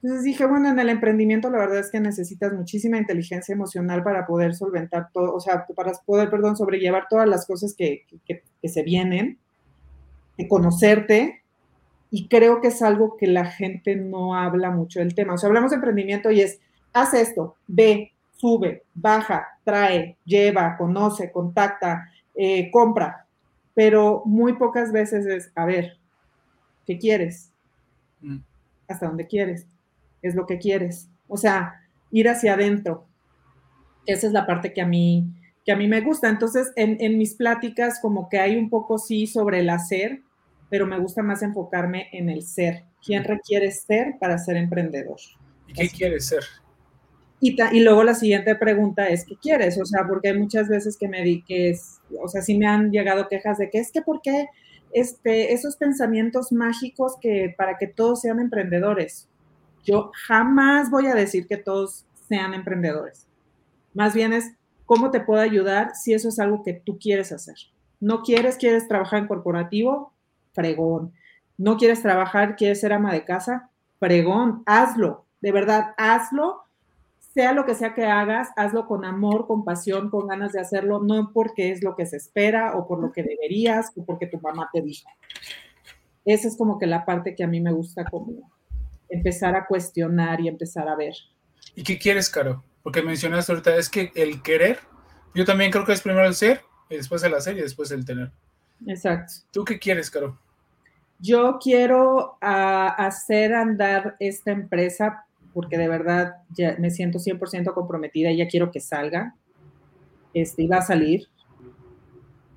Entonces dije, bueno, en el emprendimiento la verdad es que necesitas muchísima inteligencia emocional para poder solventar todo, o sea, para poder, perdón, sobrellevar todas las cosas que, que, que se vienen, de conocerte, y creo que es algo que la gente no habla mucho del tema. O sea, hablamos de emprendimiento y es, haz esto, ve, sube, baja, trae, lleva, conoce, contacta, eh, compra, pero muy pocas veces es, a ver, ¿qué quieres? Mm. ¿Hasta dónde quieres? Es lo que quieres. O sea, ir hacia adentro. Esa es la parte que a mí, que a mí me gusta. Entonces, en, en mis pláticas como que hay un poco sí sobre el hacer, pero me gusta más enfocarme en el ser. ¿Quién requiere ser para ser emprendedor?
¿Y qué quieres ser?
Y, y, luego la siguiente pregunta es, ¿qué quieres? O sea, porque hay muchas veces que me di que es, o sea, sí me han llegado quejas de que es que, ¿por qué este, esos pensamientos mágicos que para que todos sean emprendedores? Yo jamás voy a decir que todos sean emprendedores. Más bien es, ¿cómo te puedo ayudar si eso es algo que tú quieres hacer? No quieres, quieres trabajar en corporativo, fregón. No quieres trabajar, quieres ser ama de casa, fregón, hazlo. De verdad, hazlo sea lo que sea que hagas, hazlo con amor, con pasión, con ganas de hacerlo, no porque es lo que se espera o por lo que deberías o porque tu mamá te dijo. Esa es como que la parte que a mí me gusta como empezar a cuestionar y empezar a ver.
¿Y qué quieres, Caro? Porque mencionaste ahorita, es que el querer, yo también creo que es primero el ser, y después el hacer y después el tener.
Exacto.
¿Tú qué quieres, Caro?
Yo quiero ah, hacer andar esta empresa porque de verdad ya me siento 100% comprometida y ya quiero que salga. Este, y va a salir.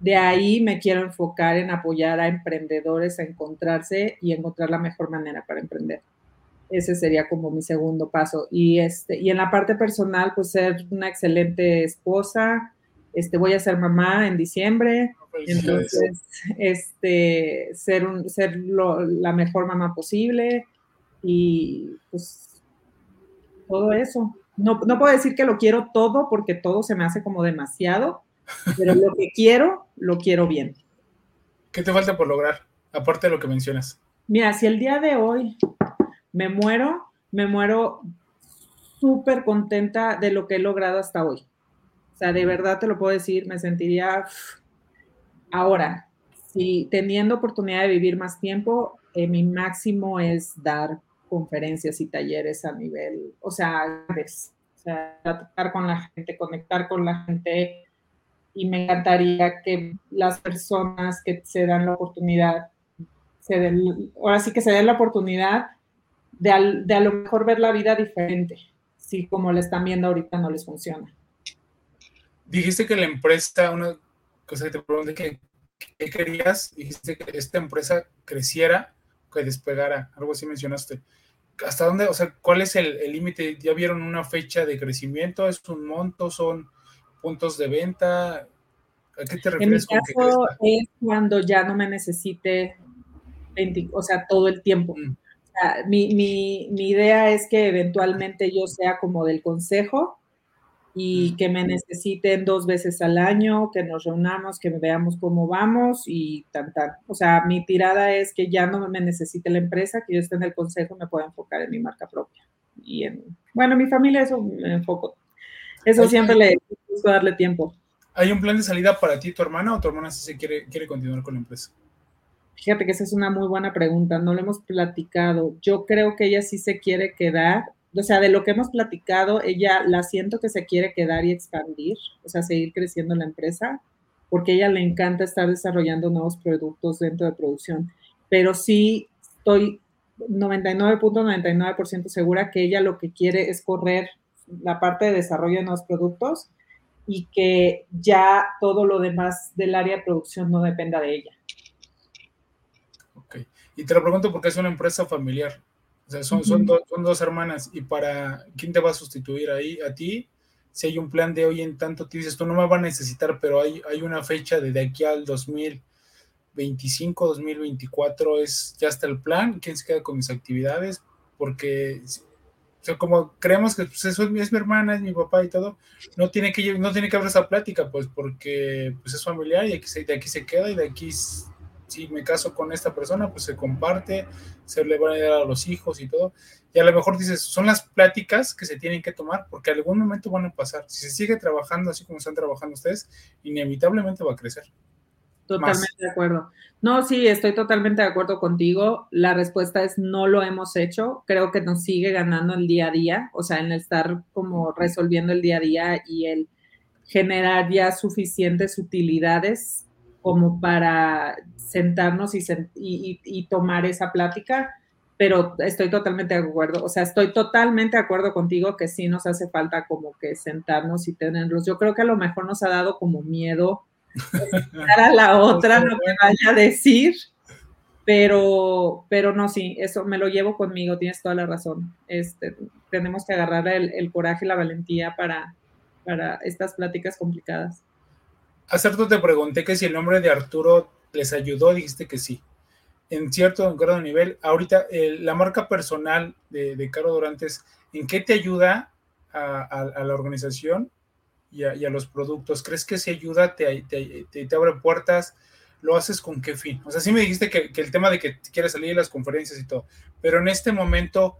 De ahí me quiero enfocar en apoyar a emprendedores a encontrarse y encontrar la mejor manera para emprender. Ese sería como mi segundo paso. Y, este, y en la parte personal, pues ser una excelente esposa. Este, voy a ser mamá en diciembre. Entonces, este, ser, un, ser la mejor mamá posible y pues todo eso. No, no puedo decir que lo quiero todo porque todo se me hace como demasiado, pero lo que quiero, lo quiero bien.
¿Qué te falta por lograr, aparte de lo que mencionas?
Mira, si el día de hoy me muero, me muero súper contenta de lo que he logrado hasta hoy. Sea, de verdad te lo puedo decir, me sentiría ahora, si teniendo oportunidad de vivir más tiempo, eh, mi máximo es dar conferencias y talleres a nivel, o sea, o sea, tratar con la gente, conectar con la gente, y me encantaría que las personas que se dan la oportunidad, se den, ahora sí que se den la oportunidad de, a lo mejor ver la vida diferente, si como le están viendo ahorita no les funciona.
Dijiste que la empresa, una cosa que te pregunté, que, ¿qué querías? Dijiste que esta empresa creciera, que despegara, algo así mencionaste. ¿Hasta dónde, o sea, cuál es el límite? ¿Ya vieron una fecha de crecimiento? ¿Es un monto? ¿Son puntos de venta? ¿A qué te refieres?
En mi caso es cuando ya no me necesite, o sea, todo el tiempo. Mm. mi, mi, mi, idea es que eventualmente yo sea como del consejo y mm. que me necesiten dos veces al año, que nos reunamos, que veamos cómo vamos y tan, tan. O sea, mi tirada es que ya no me necesite la empresa, que yo esté en el consejo y me pueda enfocar en mi marca propia. Y en, bueno, mi familia eso me enfoco eso siempre le gusta darle tiempo.
¿Hay un plan de salida para ti, tu hermana, o tu hermana sí se quiere, quiere continuar con la empresa?
Fíjate que esa es una muy buena pregunta, no lo hemos platicado. Yo creo que ella sí se quiere quedar, o sea, de lo que hemos platicado, ella la siento que se quiere quedar y expandir, o sea, seguir creciendo la empresa, porque ella le encanta estar desarrollando nuevos productos dentro de producción. Pero sí estoy 99.99% segura que ella lo que quiere es correr la parte de desarrollo de nuevos productos y que ya todo lo demás del área de producción no dependa de ella.
Ok. Y te lo pregunto porque es una empresa familiar. O sea, son, son, son dos hermanas. ¿Y para quién te va a sustituir ahí? ¿A ti? Si hay un plan de hoy en tanto, te dices, tú no me vas a necesitar, pero hay, hay una fecha de, de aquí al 2025, 2024, es ya está el plan. ¿Quién se queda con mis actividades? Porque o sea, como creemos que pues, eso es, mi hermana, es mi papá y todo, no tiene que, no tiene que haber esa plática, pues, porque pues, es familiar y aquí se, de aquí se queda y de aquí, si me caso con esta persona, pues se comparte, se le van a dar a los hijos y todo. Y a lo mejor dices, son las pláticas que se tienen que tomar, porque algún momento van a pasar. Si se sigue trabajando así como están trabajando ustedes, inevitablemente va a crecer.
Totalmente de acuerdo. No, sí, estoy totalmente de acuerdo contigo. La respuesta es no lo hemos hecho. Creo que nos sigue ganando el día a día, o sea, en estar como resolviendo el día a día y el generar ya suficientes utilidades como para sentarnos y, y, tomar esa plática, pero estoy totalmente de acuerdo, o sea, estoy totalmente de acuerdo contigo que sí nos hace falta como que sentarnos y tenerlos. Yo creo que a lo mejor nos ha dado como miedo a la otra lo que vaya a decir, pero, pero no, sí, eso me lo llevo conmigo, tienes toda la razón. Este, tenemos que agarrar el, coraje y la valentía para, para estas pláticas complicadas.
Hace te pregunté que si el nombre de Arturo les ayudó, dijiste que sí. En cierto grado nivel, ahorita la marca personal de, de Caro Durantes, ¿en qué te ayuda a la organización y a, los productos? ¿Crees que se ayuda, te, te, abre puertas? ¿Lo haces con qué fin? O sea, sí me dijiste que, el tema de que quieres salir de las conferencias y todo, pero en este momento,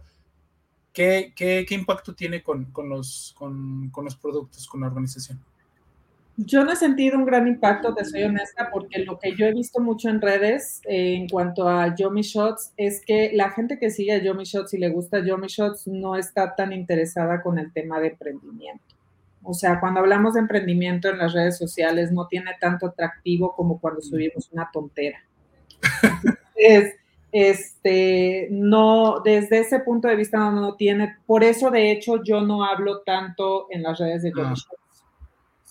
¿qué, impacto tiene con, los productos, con la organización?
Yo no he sentido un gran impacto, te soy honesta, porque lo que yo he visto mucho en redes eh, en cuanto a Yomi Shots es que la gente que sigue a Yomi Shots y le gusta Yomi Shots no está tan interesada con el tema de emprendimiento. O sea, cuando hablamos de emprendimiento en las redes sociales no tiene tanto atractivo como cuando subimos una tontera. Es, este, no, desde ese punto de vista no, tiene, por eso de hecho yo no hablo tanto en las redes de ah. O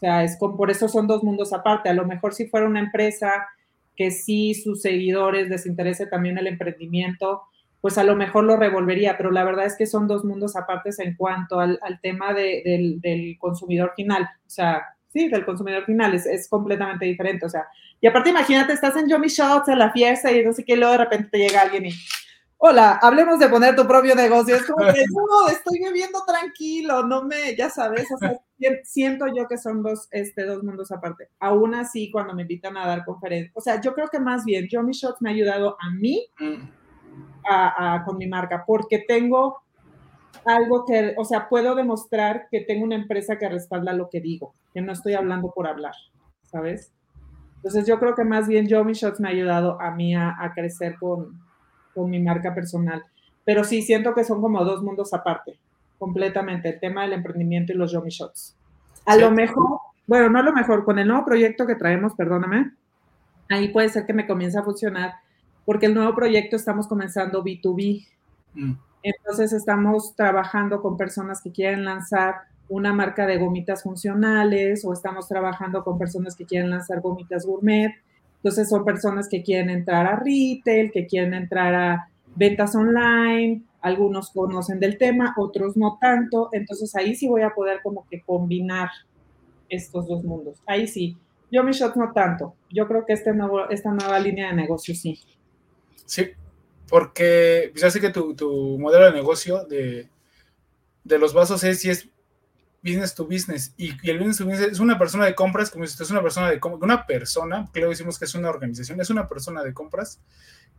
sea, es con, por eso son dos mundos aparte. A lo mejor si fuera una empresa que sí sus seguidores les interese también el emprendimiento, pues a lo mejor lo revolvería, pero la verdad es que son dos mundos apartes en cuanto al, tema del, consumidor final. O sea, sí, del consumidor final es, completamente diferente. O sea, y aparte imagínate, estás en Yomi Shots, en la fiesta y no sé qué, y luego de repente te llega alguien y, hola, hablemos de poner tu propio negocio. Es como que, no, estoy viviendo tranquilo, no me, ya sabes, o sea, siento yo que son dos, este, dos mundos aparte. Aún así, cuando me invitan a dar conferencias, o sea, yo creo que más bien Yomi Shots me ha ayudado a mí mm con mi marca, porque tengo algo que, o sea, puedo demostrar que tengo una empresa que respalda lo que digo, que no estoy hablando por hablar, ¿sabes? Entonces yo creo que más bien Yomi Shots me ha ayudado a mí a, crecer con, con, mi marca personal. Pero sí siento que son como dos mundos aparte, completamente, el tema del emprendimiento y los Yomi Shots. A lo mejor bueno, no lo mejor, con el nuevo proyecto que traemos, perdóname, ahí puede ser que me comience a funcionar, porque el nuevo proyecto estamos comenzando B2B. Mm. Entonces estamos trabajando con personas que quieren lanzar una marca de gomitas funcionales o estamos trabajando con personas que quieren lanzar gomitas gourmet. Entonces son personas que quieren entrar a retail, que quieren entrar a ventas online, algunos conocen del tema, otros no tanto. Entonces ahí sí voy a poder como que combinar estos dos mundos. Ahí sí. Yo mi shot no tanto. Yo creo que este esta nueva línea de negocio sí.
Sí, porque ya que tu, tu modelo de negocio de, de los vasos es, si es business to business. Y, el business to business es una persona de compras, como si es una persona de compras, una persona, que luego decimos que es una organización, es una persona de compras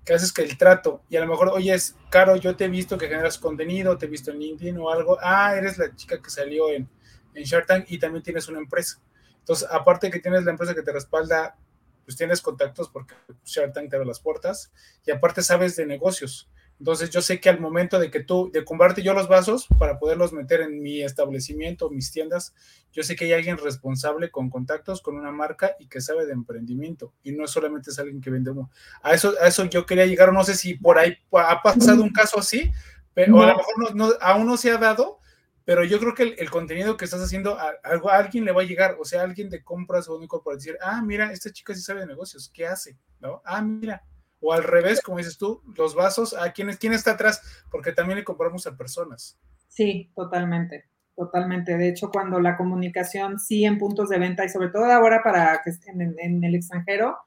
que haces que el trato, y a lo mejor, oye, es caro, yo te he visto que generas contenido, te he visto en LinkedIn o algo, ah, eres la chica que salió en, en Shark Tank y también tienes una empresa. Entonces, aparte que tienes la empresa que te respalda, pues tienes contactos porque Shark Tank te abre las puertas y aparte sabes de negocios. Entonces yo sé que al momento de que tú, de comprarte yo los vasos para poderlos meter en mi establecimiento, mis tiendas, yo sé que hay alguien responsable con contactos, con una marca y que sabe de emprendimiento. Y no solamente es alguien que vende humo. A eso, a eso yo quería llegar, no sé si por ahí ha pasado un caso así, pero a lo mejor no, aún no se ha dado, pero yo creo que el, contenido que estás haciendo a, a, alguien le va a llegar, o sea, alguien de compras o único para decir, ah, mira, esta chica sí sabe de negocios, ¿qué hace? ¿No? Ah, mira, o al revés, como dices tú, los vasos, ¿a quién, quién está atrás? Porque también le compramos a personas.
Sí, totalmente, totalmente. De hecho, cuando la comunicación sí en puntos de venta y sobre todo ahora para que estén en, el extranjero,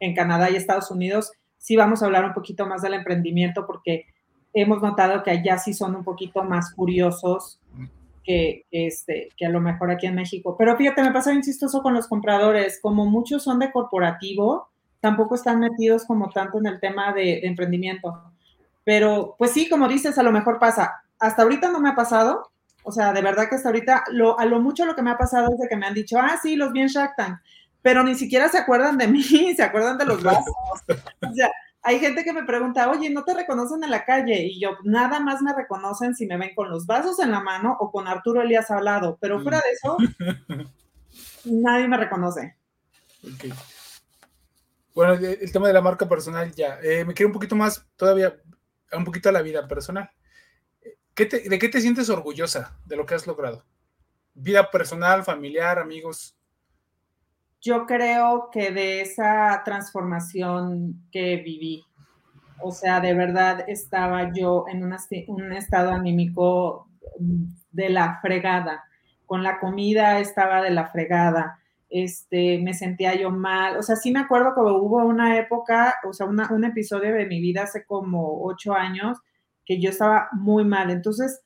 en Canadá y Estados Unidos, sí vamos a hablar un poquito más del emprendimiento porque hemos notado que allá sí son un poquito más curiosos que, este, que a lo mejor aquí en México. Pero fíjate, me pasa bien chistoso con los compradores, como muchos son de corporativo, tampoco están metidos como tanto en el tema de, emprendimiento. Pero pues sí, como dices, a lo mejor pasa. Hasta ahorita no me ha pasado, o sea, de verdad que hasta ahorita, lo, a lo mucho lo que me ha pasado es de que me han dicho, ah, sí, los bien Shark Tank, pero ni siquiera se acuerdan de mí, se acuerdan de los vasos. O sea, hay gente que me pregunta, oye, ¿no te reconocen en la calle? Y yo, nada más me reconocen si me ven con los vasos en la mano o con Arturo Elías al lado, pero fuera de eso, nadie me reconoce. Okay.
Bueno, el tema de la marca personal ya. Eh, me quiero un poquito más, todavía, un poquito a la vida personal. ¿De qué te sientes orgullosa de lo que has logrado? Vida personal, familiar, amigos.
Yo creo que de esa transformación que viví, o sea, de verdad estaba yo en un estado anímico de la fregada. Con la comida estaba de la fregada este, me sentía yo mal, o sea, sí me acuerdo que hubo una época, o sea, un episodio de mi vida hace como ocho años que yo estaba muy mal, entonces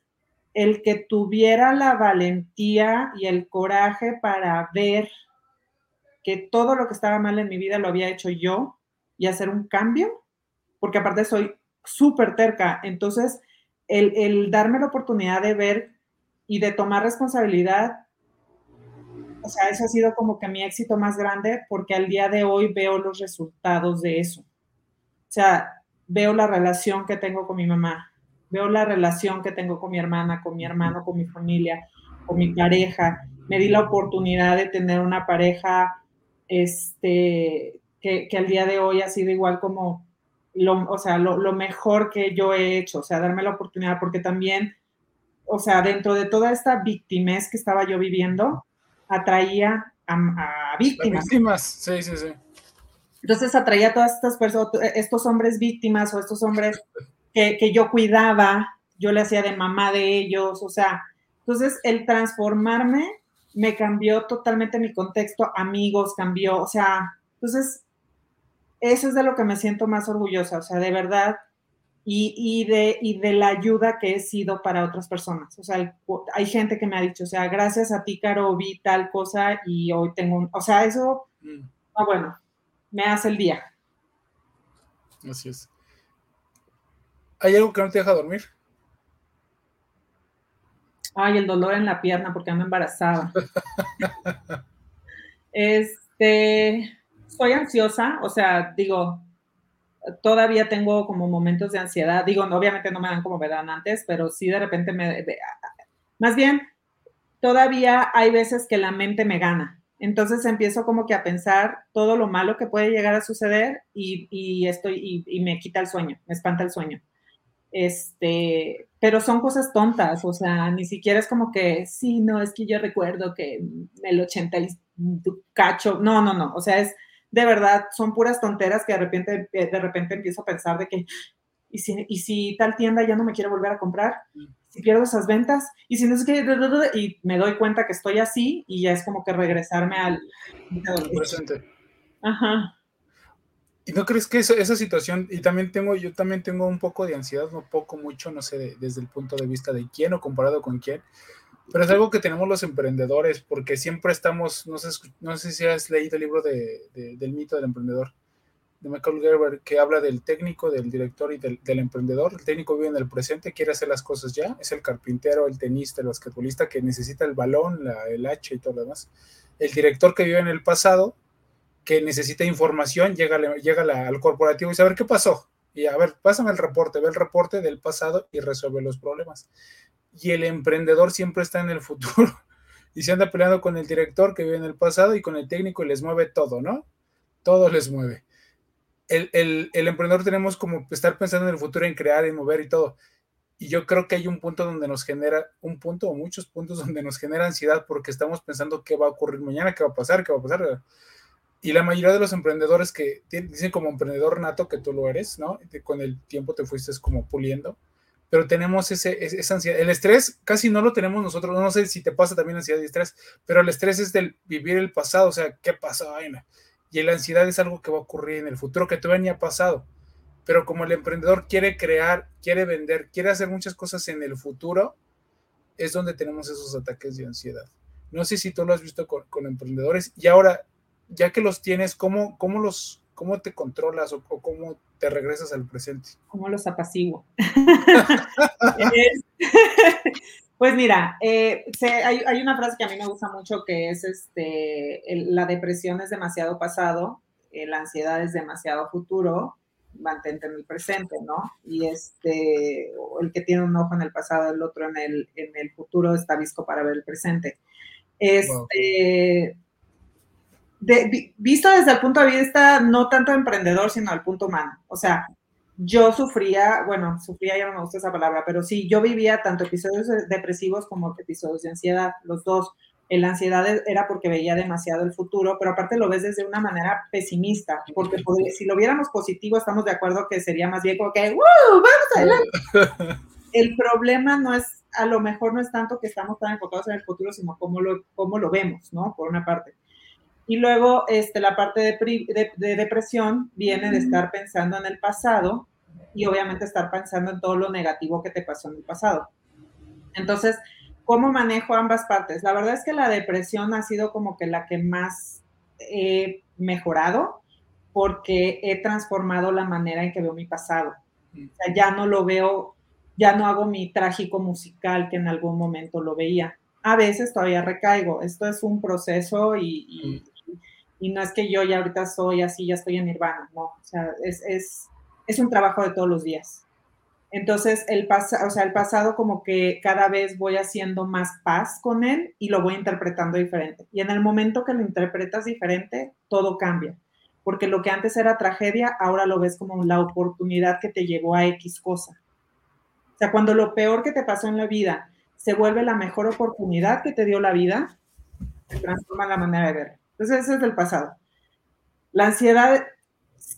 el que tuviera la valentía y el coraje para ver que todo lo que estaba mal en mi vida lo había hecho yo y hacer un cambio, porque aparte soy súper terca, entonces el, el darme la oportunidad de ver y de tomar responsabilidad o sea, eso ha sido como que mi éxito más grande porque al día de hoy veo los resultados de eso. O sea, veo la relación que tengo con mi mamá, veo la relación que tengo con mi hermana, con mi hermano, con mi familia, con mi pareja. Me di la oportunidad de tener una pareja este, que, al día de hoy ha sido igual como lo, o sea, lo, lo mejor que yo he hecho, o sea, darme la oportunidad, porque también, o sea, dentro de toda esta victimez que estaba yo viviendo, atraía a, víctimas.
víctimas, sí, sí, sí.
Entonces atraía a todas estas personas, estos hombres víctimas o estos hombres que, yo cuidaba, yo le hacía de mamá de ellos, o sea, entonces el transformarme me cambió totalmente mi contexto, amigos, cambió, o sea, entonces eso es de lo que me siento más orgullosa, o sea, de verdad, y, de, de la ayuda que he sido para otras personas. O sea, hay gente que me ha dicho, o sea, gracias a ti, Caro, vi tal cosa y hoy tengo, o sea, eso, mm. ah, bueno, me hace el día.
Así es. ¿Hay algo que no te deja dormir?
Ay, el dolor en la pierna porque ando embarazada. este, soy ansiosa, o sea, digo, todavía tengo como momentos de ansiedad. Digo, obviamente no me dan como me dan antes, pero sí de repente me... más bien, todavía hay veces que la mente me gana. Entonces empiezo como que a pensar todo lo malo que puede llegar a suceder y, estoy, y, me quita el sueño, me espanta el sueño. Este, pero son cosas tontas, o sea, ni siquiera es como que, sí, no, es que yo recuerdo que el 80 y cacho, no, no, no, o sea, es de verdad, son puras tonteras que de repente, de repente empiezo a pensar de que, ¿y si, y si tal tienda ya no me quiere volver a comprar? Mm si pierdo esas ventas, y si no sé qué, y me doy cuenta que estoy así, y ya es como que regresarme al presente.
Ajá. ¿Y no crees que esa situación, y también tengo, yo también tengo un poco de ansiedad, no poco, mucho, no sé, desde el punto de vista de quién o comparado con quién, pero es algo que tenemos los emprendedores, porque siempre estamos, no sé, no sé si has leído el libro de, del mito del emprendedor, de Michael Gerber que habla del técnico, del director y del, emprendedor. El técnico vive en el presente, quiere hacer las cosas ya. Es el carpintero, el tenista, el basquetbolista que necesita el balón, el hacha y todo lo demás. El director que vive en el pasado, que necesita información, llega, llega al corporativo y dice, a ver, ¿qué pasó? Y a ver, pásame el reporte, ve el reporte del pasado y resuelve los problemas. Y el emprendedor siempre está en el futuro y se anda peleando con el director que vive en el pasado y con el técnico y les mueve todo, ¿no? Todo les mueve el, emprendedor tenemos como estar pensando en el futuro, en crear, en mover y todo. Y yo creo que hay un punto donde nos genera, un punto o muchos puntos donde nos genera ansiedad porque estamos pensando qué va a ocurrir mañana, qué va a pasar, qué va a pasar. Y la mayoría de los emprendedores que dicen como emprendedor nato que tú lo eres, ¿no? Con el tiempo te fuiste como puliendo, pero tenemos ese, esa ansiedad. El estrés casi no lo tenemos nosotros, no sé si te pasa también ansiedad y estrés, pero el estrés es del vivir el pasado, o sea, ¿qué pasó? Ay, y la ansiedad es algo que va a ocurrir en el futuro que todavía ni ha pasado. Pero como el emprendedor quiere crear, quiere vender, quiere hacer muchas cosas en el futuro, es donde tenemos esos ataques de ansiedad. No sé si tú lo has visto con, emprendedores y ahora, ya que los tienes, ¿cómo, cómo, los, cómo te controlas o, cómo te regresas al presente?
¿Cómo los apaciguo? Pues mira, eh, hay, una frase que a mí me gusta mucho que es este, la depresión es demasiado pasado, eh, la ansiedad es demasiado futuro, mantente en el presente, ¿no? Y este, el que tiene un ojo en el pasado, el otro en el, en el futuro, está visco para ver el presente. Este, visto desde el punto de vista no tanto emprendedor, sino al punto humano. O sea, yo sufría, bueno, sufría ya no me gusta esa palabra, pero sí, yo vivía tanto episodios depresivos como episodios de ansiedad, los dos. La ansiedad era porque veía demasiado el futuro, pero aparte lo ves desde una manera pesimista, porque si lo viéramos positivo, estamos de acuerdo que sería más bien como que, ¡Woo! ¡Vamos adelante! El problema no es, a lo mejor no es tanto que estamos tan enfocados en el futuro, sino cómo lo, cómo lo vemos, ¿no? Por una parte. Y luego este, la parte de, de, depresión viene de estar pensando en el pasado y obviamente estar pensando en todo lo negativo que te pasó en el pasado. Entonces, ¿cómo manejo ambas partes? La verdad es que la depresión ha sido como que la que más he mejorado porque he transformado la manera en que veo mi pasado. O sea, ya no lo veo, ya no hago mi trágico musical que en algún momento lo veía. A veces todavía recaigo. Esto es un proceso y, y, no es que yo ya ahorita soy así, ya estoy en nirvana, no. O sea, es, es es un trabajo de todos los días. Entonces, el, o sea, el pasado como que cada vez voy haciendo más paz con él y lo voy interpretando diferente. Y en el momento que lo interpretas diferente, todo cambia. Porque lo que antes era tragedia, ahora lo ves como la oportunidad que te llevó a X cosa. O sea, cuando lo peor que te pasó en la vida se vuelve la mejor oportunidad que te dio la vida, se transforma la manera de ver. Entonces, ese es el pasado. La ansiedad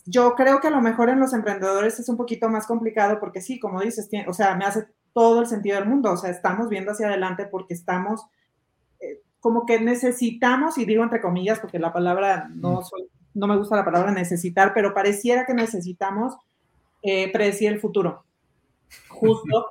yo creo que a lo mejor en los emprendedores es un poquito más complicado porque sí, como dices, o sea, me hace todo el sentido del mundo, o sea, estamos viendo hacia adelante porque estamos, eh, como que necesitamos, y digo entre comillas porque la palabra no, mm. no me gusta la palabra necesitar, pero pareciera que necesitamos eh, predecir el futuro, justo,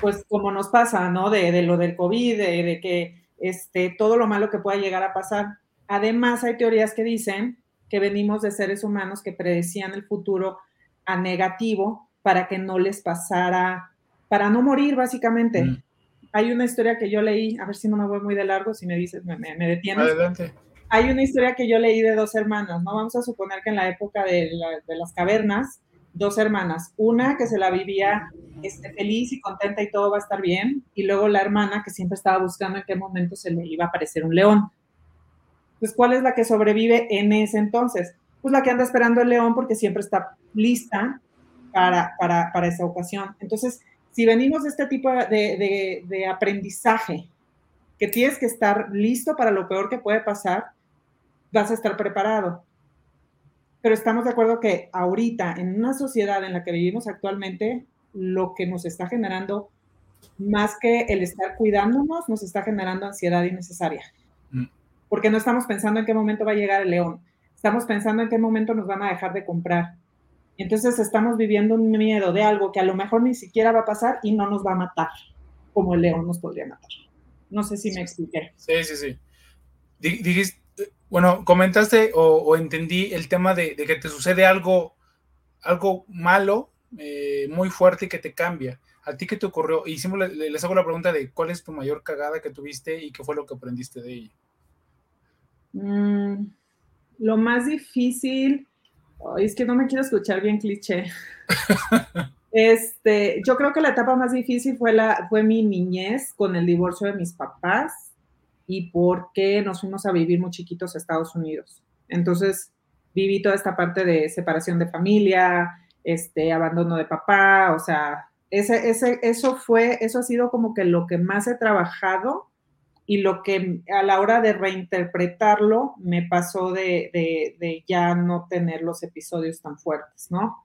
pues como nos pasa, ¿no? De, lo del COVID, de, de que este, todo lo malo que pueda llegar a pasar. Además, hay teorías que dicen que venimos de seres humanos que predecían el futuro a negativo para que no les pasara, para no morir básicamente. Mm. Hay una historia que yo leí, a ver si no me voy muy de largo, si me dices, me, me, detienes. Adelante. Hay una historia que yo leí de dos hermanas, ¿no? Vamos a suponer que en la época de, las cavernas, dos hermanas, una que se la vivía este, feliz y contenta y todo va a estar bien, y luego la hermana que siempre estaba buscando en qué momento se le iba a aparecer un león. Pues, ¿cuál es la que sobrevive en ese entonces? Pues la que anda esperando el león porque siempre está lista para, para, esa ocasión. Entonces, si venimos de este tipo de, de aprendizaje, que tienes que estar listo para lo peor que puede pasar, vas a estar preparado. Pero estamos de acuerdo que ahorita, en una sociedad en la que vivimos actualmente, lo que nos está generando, más que el estar cuidándonos, nos está generando ansiedad innecesaria. Mm. Porque no estamos pensando en qué momento va a llegar el león, estamos pensando en qué momento nos van a dejar de comprar. Entonces estamos viviendo un miedo de algo que a lo mejor ni siquiera va a pasar y no nos va a matar, como el león nos podría matar. No sé si me expliqué.
Sí, sí, sí. Dijiste, bueno, comentaste o, entendí el tema de, que te sucede algo, algo malo, eh, muy fuerte y que te cambia. ¿A ti qué te ocurrió? Y les hago la pregunta de cuál es tu mayor cagada que tuviste y qué fue lo que aprendiste de ella.
Mm, lo más difícil, es que no me quiero escuchar bien cliché. este, yo creo que la etapa más difícil fue, la, fue mi niñez con el divorcio de mis papás y porque nos fuimos a vivir muy chiquitos a Estados Unidos. Entonces, viví toda esta parte de separación de familia, este, abandono de papá, o sea, ese, ese, eso fue, eso ha sido como que lo que más he trabajado y lo que a la hora de reinterpretarlo me pasó de, de, ya no tener los episodios tan fuertes, ¿no?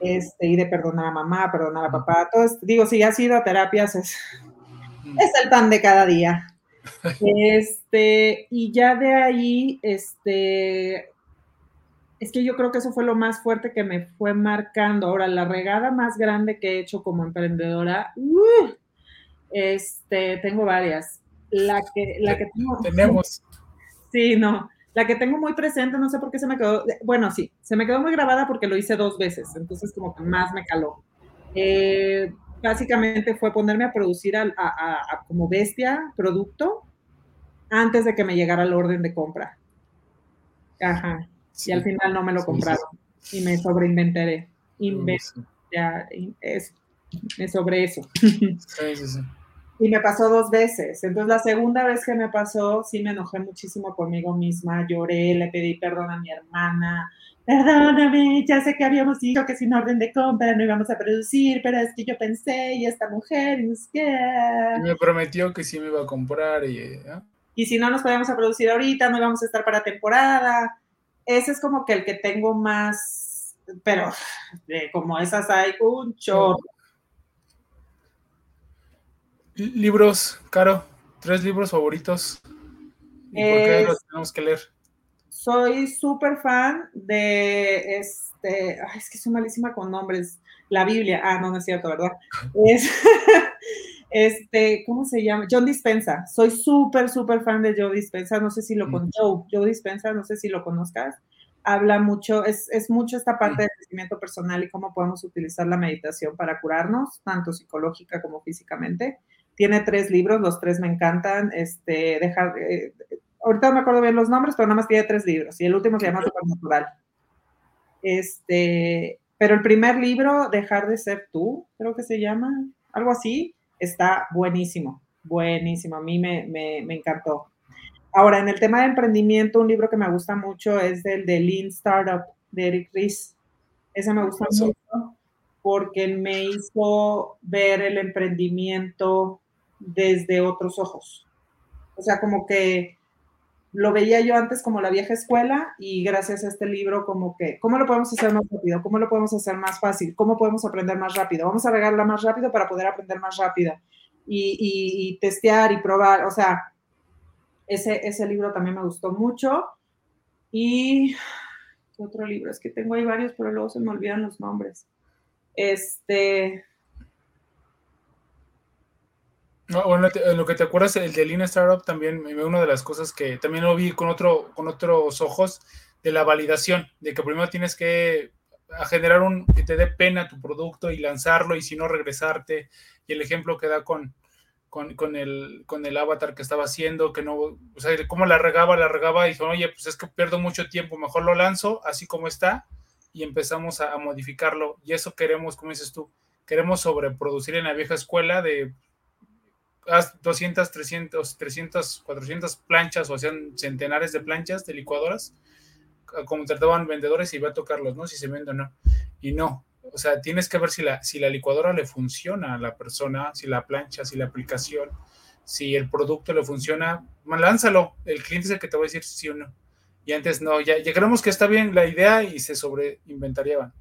Este, y de perdonar a mamá, perdonar a papá, todo esto, digo, si ya has ido a terapias, es, es el pan de cada día. Este, y ya de ahí, este, es que yo creo que eso fue lo más fuerte que me fue marcando. Ahora, la regada más grande que he hecho como emprendedora, uh, este, tengo varias. La que, la que tengo,
tenemos.
Sí, no. La que tengo muy presente, no sé por qué se me quedó, bueno, sí, se me quedó muy grabada porque lo hice dos veces, entonces como que más me caló. Eh, básicamente fue ponerme a producir a, como bestia producto antes de que me llegara el orden de compra. Ajá. Y al final no me lo compraron y me sobreinventaré. ya, eso, me sobre eso. y me pasó dos veces. Entonces la segunda vez que me pasó, sí me enojé muchísimo conmigo misma, lloré, le pedí perdón a mi hermana, perdóname, ya sé que habíamos dicho que sin orden de compra no íbamos a producir, pero es que yo pensé y esta mujer, y es que...
me prometió que sí me iba a comprar y... ¿eh?
Y si no nos podíamos a producir ahorita, no íbamos a estar para temporada. Ese es como que el que tengo más, pero como esas hay un chorro.
Libros, Caro, tres libros favoritos. ¿Y por qué los tenemos que leer?
soy súper fan de este, es que soy malísima con nombres, la Biblia, ah, no, no es cierto, ¿verdad? Es, este, ¿cómo se llama? John Dispensa, soy súper, súper fan de Joe Dispensa, no sé si lo con Joe, Joe Dispensa, no sé si lo conozcas, habla mucho, es, es mucho esta parte del crecimiento personal y cómo podemos utilizar la meditación para curarnos, tanto psicológica como físicamente. Tiene tres libros, los tres me encantan, este, dejar, eh, ahorita no me acuerdo bien los nombres, pero nada más tiene tres libros y el último se llama Supernatural. Este, pero el primer libro, Dejar de ser tú, creo que se llama, algo así, está buenísimo, buenísimo, a mí me, me, me encantó. Ahora, en el tema de emprendimiento, un libro que me gusta mucho es el de Lean Startup de Eric Ries. Ese me gusta mucho porque me hizo ver el emprendimiento desde otros ojos. O sea, como que lo veía yo antes como la vieja escuela y gracias a este libro como que, ¿cómo lo podemos hacer más rápido? ¿Cómo lo podemos hacer más fácil? ¿Cómo podemos aprender más rápido? Vamos a regarla más rápido para poder aprender más rápido y, testear y probar. O sea, ese, ese libro también me gustó mucho. Y, ¿qué otro libro? Es que tengo ahí varios, pero luego se me olvidan los nombres. Este,
bueno, en lo que te acuerdas, el de Lean Startup también, una de las cosas que también lo vi con, otro, con otros ojos, de la validación, de que primero tienes que generar un, que te dé pena tu producto y lanzarlo y si no regresarte. Y el ejemplo que da con, con, el, con el avatar que estaba haciendo, que no, o sea, cómo la regaba, la regaba y dijo, oye, pues es que pierdo mucho tiempo, mejor lo lanzo así como está y empezamos a, a modificarlo. Y eso queremos, como dices tú, queremos sobreproducir en la vieja escuela de haz 200, 300, 300, 400 planchas o sean centenares de planchas de licuadoras, como trataban vendedores y va a tocarlos, ¿no? Si se vende o no. Y no, o sea, tienes que ver si la, si la licuadora le funciona a la persona, si la plancha, si la aplicación, si el producto le funciona, lánzalo. El cliente es el que te va a decir sí o no. Y antes no, ya, ya creemos que está bien la idea y se sobreinventarían.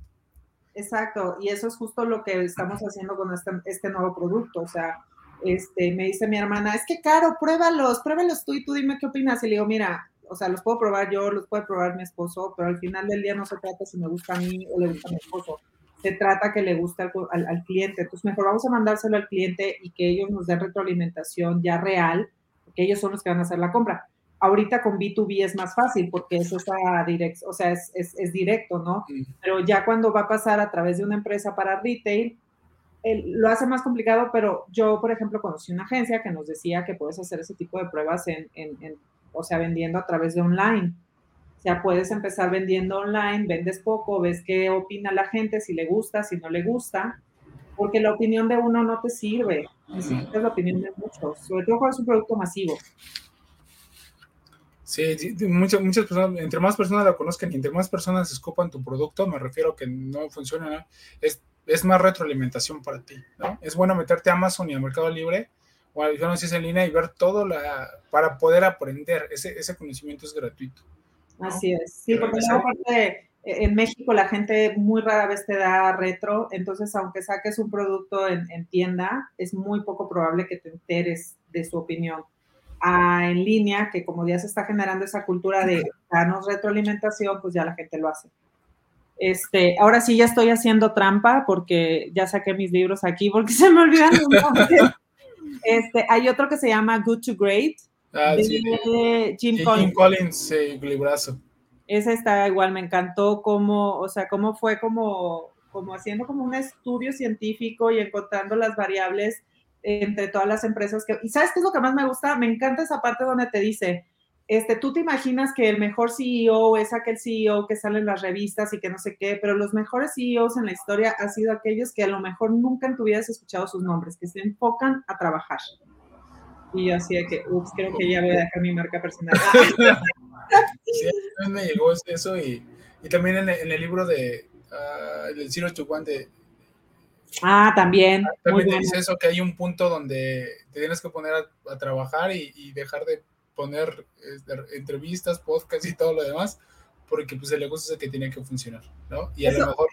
Exacto, y eso es justo lo que estamos haciendo con este, este nuevo producto. O sea, este, me dice mi hermana, es que caro, pruébalos, pruébalos tú y tú dime qué opinas. Y le digo, mira, o sea, los puedo probar yo, los puede probar mi esposo, pero al final del día no se trata si me gusta a mí o le gusta a mi esposo. Se trata que le guste al, al, cliente. Entonces, mejor vamos a mandárselo al cliente y que ellos nos den retroalimentación ya real, porque ellos son los que van a hacer la compra. Ahorita con B2B es más fácil porque eso está directo, o sea, es, es, es directo, ¿no? Pero ya cuando va a pasar a través de una empresa para retail, lo hace más complicado, pero yo, por ejemplo, conocí una agencia que nos decía que puedes hacer ese tipo de pruebas en, en, o sea, vendiendo a través de online. O sea, puedes empezar vendiendo online, vendes poco, ves qué opina la gente, si le gusta, si no le gusta, porque la opinión de uno no te sirve, necesitas la opinión de muchos, sobre todo cuando es un producto masivo.
Sí, muchas, muchas personas, entre más personas la conozcan y entre más personas escopan tu producto, me refiero a que no funciona, es más retroalimentación para ti, ¿no? Es bueno meterte a Amazon y a Mercado Libre o a es en línea y ver todo la, para poder aprender. Ese, ese conocimiento es gratuito.
Así es. Sí, porque aparte en México la gente muy rara vez te da retro, entonces aunque saques un producto en, tienda, es muy poco probable que te enteres de su opinión. Ah, en línea, que como ya se está generando esa cultura de darnos retroalimentación, pues ya la gente lo hace. Este, ahora sí ya estoy haciendo trampa porque ya saqué mis libros aquí porque se me olvidan Este, hay otro que se llama Good to Great
ah, de Jim, Collins. Jim Collins, librazo.
Ese está igual, me encantó cómo, o sea, cómo fue como, como haciendo como un estudio científico y encontrando las variables entre todas las empresas que, y ¿sabes qué es lo que más me gusta? Me encanta esa parte donde te dice, este, tú te imaginas que el mejor CEO es aquel CEO que sale en las revistas y que no sé qué, pero los mejores CEOs en la historia han sido aquellos que a lo mejor nunca en tu vida has escuchado sus nombres, que se enfocan a trabajar. Y yo así de que, ups, creo que ya voy a dejar mi marca personal.
sí, me llegó eso y, y también en, el libro de uh, el Zero to One de...
Ah, también.
También dice eso, que hay un punto donde te tienes que poner a, trabajar y dejar de poner este, entrevistas, podcasts y todo lo demás, porque pues el negocio es el que tiene que funcionar, ¿no? Y a lo mejor...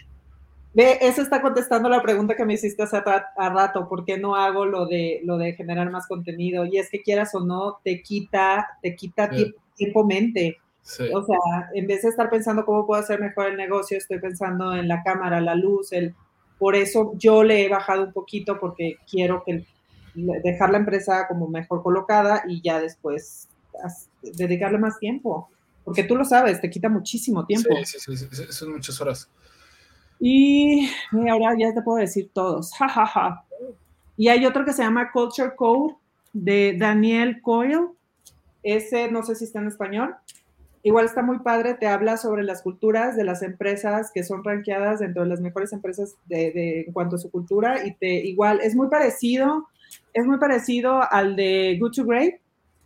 Ve, eso está contestando la pregunta que me hiciste hace rato, ¿por qué no hago lo de, lo de generar más contenido? Y es que quieras o no, te quita, te quita tiempo, mente. O sea, en vez de estar pensando cómo puedo hacer mejor el negocio, estoy pensando en la cámara, la luz, el... Por eso yo le he bajado un poquito porque quiero que dejar la empresa como mejor colocada y ya después dedicarle más tiempo, porque tú lo sabes, te quita muchísimo tiempo.
Sí, sí, sí, son muchas horas.
Y ahora ya te puedo decir todos, jajaja. Y hay otro que se llama Culture Code de Daniel Coyle. Ese no sé si está en español. Igual está muy padre, te habla sobre las culturas de las empresas que son rankeadas dentro de las mejores empresas de, en cuanto a su cultura y te igual es muy parecido, es muy parecido al de Good to Great,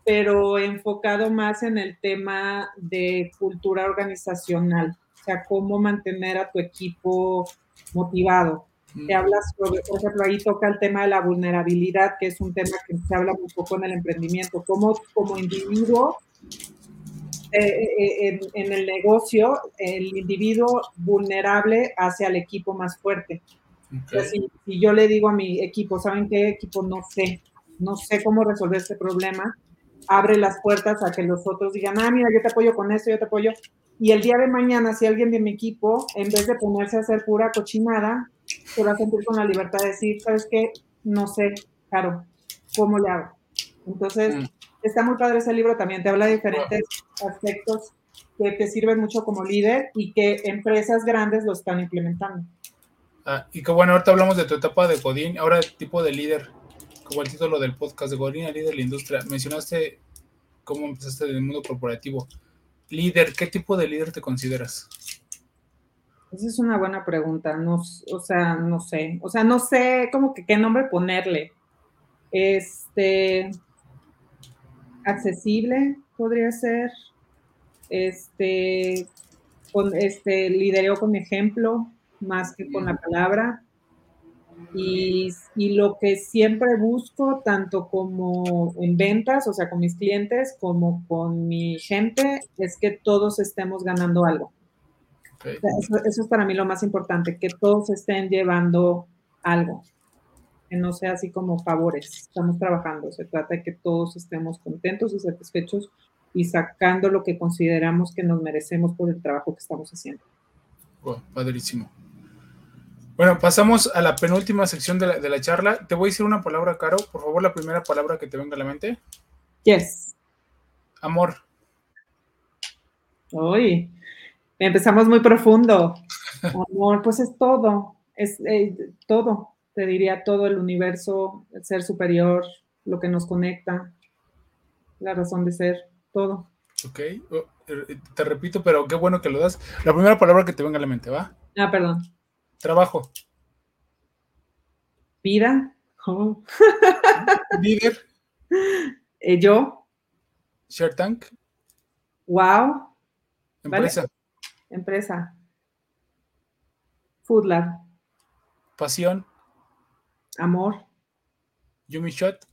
pero enfocado más en el tema de cultura organizacional, o sea, cómo mantener a tu equipo motivado. Te hablas sobre, por ejemplo, ahí toca el tema de la vulnerabilidad, que es un tema que se habla un poco en el emprendimiento, cómo como individuo eh, eh, en, el negocio, el individuo vulnerable hace al equipo más fuerte. si, si, yo le digo a mi equipo, ¿saben qué equipo? No sé, no sé cómo resolver este problema, abre las puertas a que los otros digan, ah, mira, yo te apoyo con esto, yo te apoyo. Y el día de mañana, si alguien de mi equipo, en vez de ponerse a hacer pura cochinada, se va a sentir con la libertad de decir, ¿sabes qué? No sé, claro, ¿cómo le hago? Entonces, mm. está muy padre ese libro también, te habla de diferentes aspectos que te sirven mucho como líder y que empresas grandes lo están implementando.
Ah, y que bueno, ahorita hablamos de tu etapa de Godín, ahora tipo de líder como el título del podcast de Gorina, líder de la industria, mencionaste cómo empezaste en el mundo corporativo. Líder, ¿qué tipo de líder te consideras?
Esa es una buena pregunta. No, o sea, no sé. O sea, no sé cómo que qué nombre ponerle. Este, accesible podría ser. Este, con este, lidereo con ejemplo más que con la palabra. Y, y, lo que siempre busco, tanto como en ventas, o sea, con mis clientes, como con mi gente, es que todos estemos ganando algo. eso, eso, es para mí lo más importante, que todos estén llevando algo, que no sea así como favores. Estamos trabajando, se trata de que todos estemos contentos y satisfechos y sacando lo que consideramos que nos merecemos por el trabajo que estamos haciendo.
padrísimo. Bueno, pasamos a la penúltima sección de la, de la, charla. Te voy a decir una palabra, Caro. Por favor, la primera palabra que te venga a la mente.
Yes.
Amor.
Uy, empezamos muy profundo. Amor, pues es todo. Es eh, todo. Te diría todo el universo, el ser superior, lo que nos conecta, la razón de ser, todo.
Ok, oh, eh, te repito, pero qué bueno que lo das. La primera palabra que te venga a la mente, ¿va?
Ah, perdón.
Trabajo.
Vida. Oh.
Líder.
Eh, yo.
Share Tank.
Wow.
Empresa.
¿Vale? Empresa. Food Lab.
Pasión.
Amor.
Yumi Shot.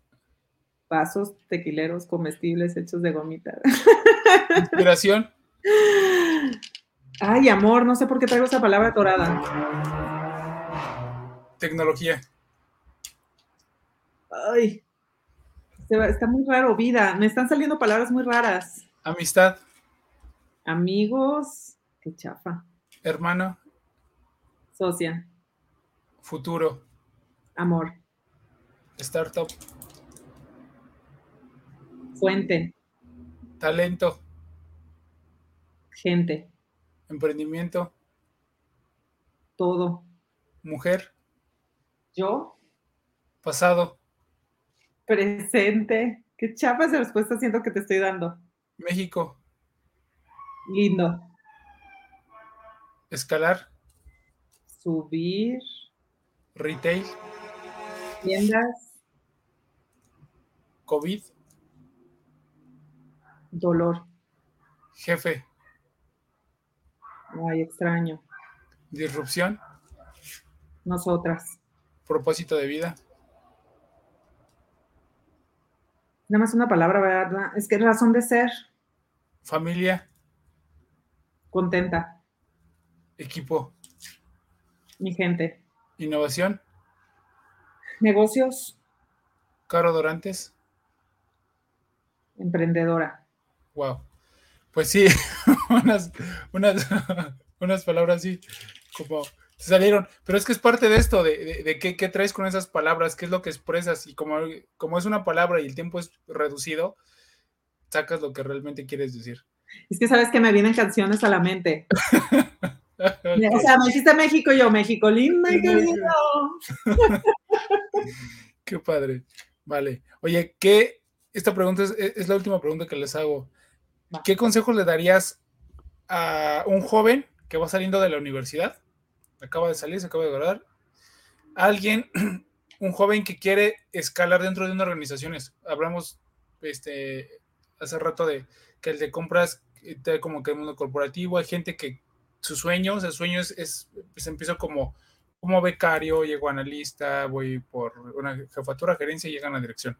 Vasos tequileros comestibles hechos de gomita.
Inspiración.
Ay, amor, no sé por qué traigo esa palabra dorada.
Tecnología.
Ay, está muy raro, vida. Me están saliendo palabras muy raras.
Amistad.
Amigos. Qué chafa.
Hermano.
Socia.
Futuro.
Amor.
Startup.
Fuente.
Talento.
Gente.
Emprendimiento.
Todo.
Mujer.
Yo.
Pasado.
Presente. Qué chapas de respuesta siento que te estoy dando.
México.
Lindo.
Escalar.
Subir.
Retail.
Tiendas.
COVID.
Dolor.
Jefe.
Ay, extraño.
Disrupción.
Nosotras.
Propósito de vida.
Nada más una palabra, ¿verdad? Es que razón de ser.
Familia.
Contenta.
Equipo.
Mi gente.
Innovación.
Negocios.
Caro Dorantes.
Emprendedora.
Wow. Pues sí, unas, unas, unas palabras así como salieron, pero es que es parte de esto, de, de, de qué, qué, traes con esas palabras, qué es lo que expresas y como, como es una palabra y el tiempo es reducido, sacas lo que realmente quieres decir.
Es que sabes que me vienen canciones a la mente. O sea, me hiciste México yo, México lindo y querido.
qué padre. Vale. Oye, ¿qué? Esta pregunta es, es la última pregunta que les hago. ¿Qué consejos le darías a un joven que va saliendo de la universidad? Acaba de salir, se acaba de graduar. Alguien, un joven que quiere escalar dentro de una organización. Hablamos este, hace rato de que el de compras está como que el mundo corporativo. Hay gente que sus sueños, el sueño es, es pues empiezo como, como becario, llego a analista, voy por una jefatura, gerencia y llegan a la dirección.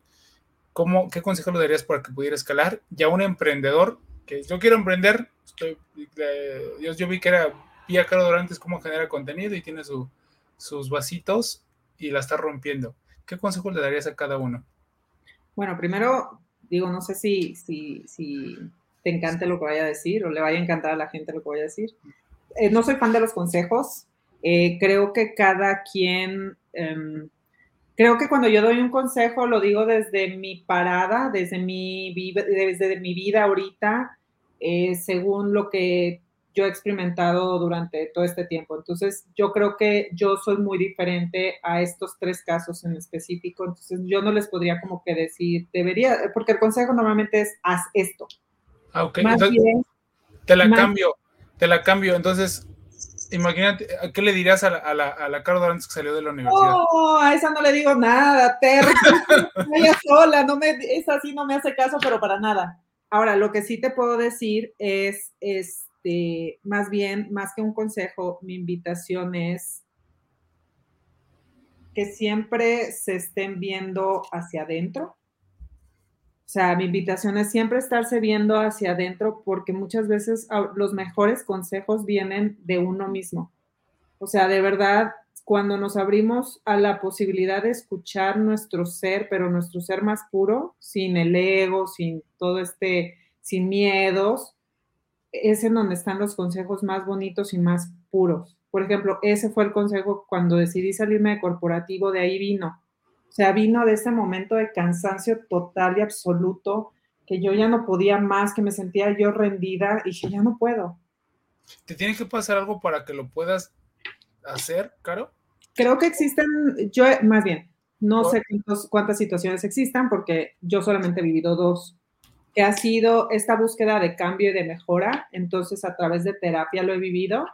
¿Cómo, ¿Qué consejo le darías para que pudiera escalar? Ya un emprendedor, que yo quiero emprender, estoy, eh, yo, vi que era Pía Caro Dorantes cómo genera contenido y tiene su, sus vasitos y la está rompiendo. ¿Qué consejo le darías a cada uno?
Bueno, primero, digo, no sé si, si, si te encante lo que vaya a decir o le vaya a encantar a la gente lo que vaya a decir. Eh, no soy fan de los consejos. Eh, creo que cada quien... Eh, Creo que cuando yo doy un consejo lo digo desde mi parada, desde mi, desde mi vida ahorita, eh, según lo que yo he experimentado durante todo este tiempo. Entonces, yo creo que yo soy muy diferente a estos tres casos en específico. Entonces, yo no les podría como que decir, debería, porque el consejo normalmente es, haz esto.
Ah, ok. Entonces, bien, te la cambio, te la cambio. Entonces, imagínate, ¿qué le dirías a la, a la, a la Caro que salió de la universidad?
No, a esa no le digo nada, perro. ella sola, no me, esa sí no me hace caso, pero para nada. Ahora, lo que sí te puedo decir es, este, más bien, más que un consejo, mi invitación es que siempre se estén viendo hacia adentro. Sea, mi invitación es siempre estarse viendo hacia adentro porque muchas veces ah, los mejores consejos vienen de uno mismo. O sea, de verdad, cuando nos abrimos a la posibilidad de escuchar nuestro ser, pero nuestro ser más puro, sin el ego, sin todo este, sin miedos, es en donde están los consejos más bonitos y más puros. Por ejemplo, ese fue el consejo cuando decidí salirme de corporativo, de ahí vino. O sea, vino de ese momento de cansancio total y absoluto, que yo ya no podía más, que me sentía yo rendida y dije, ya no puedo.
¿Te tiene que pasar algo para que lo puedas hacer, Caro?
Creo que existen, yo más bien, no sé cuántas situaciones existan porque yo solamente he vivido dos, que ha sido esta búsqueda de cambio y de mejora, entonces a través de terapia lo he vivido,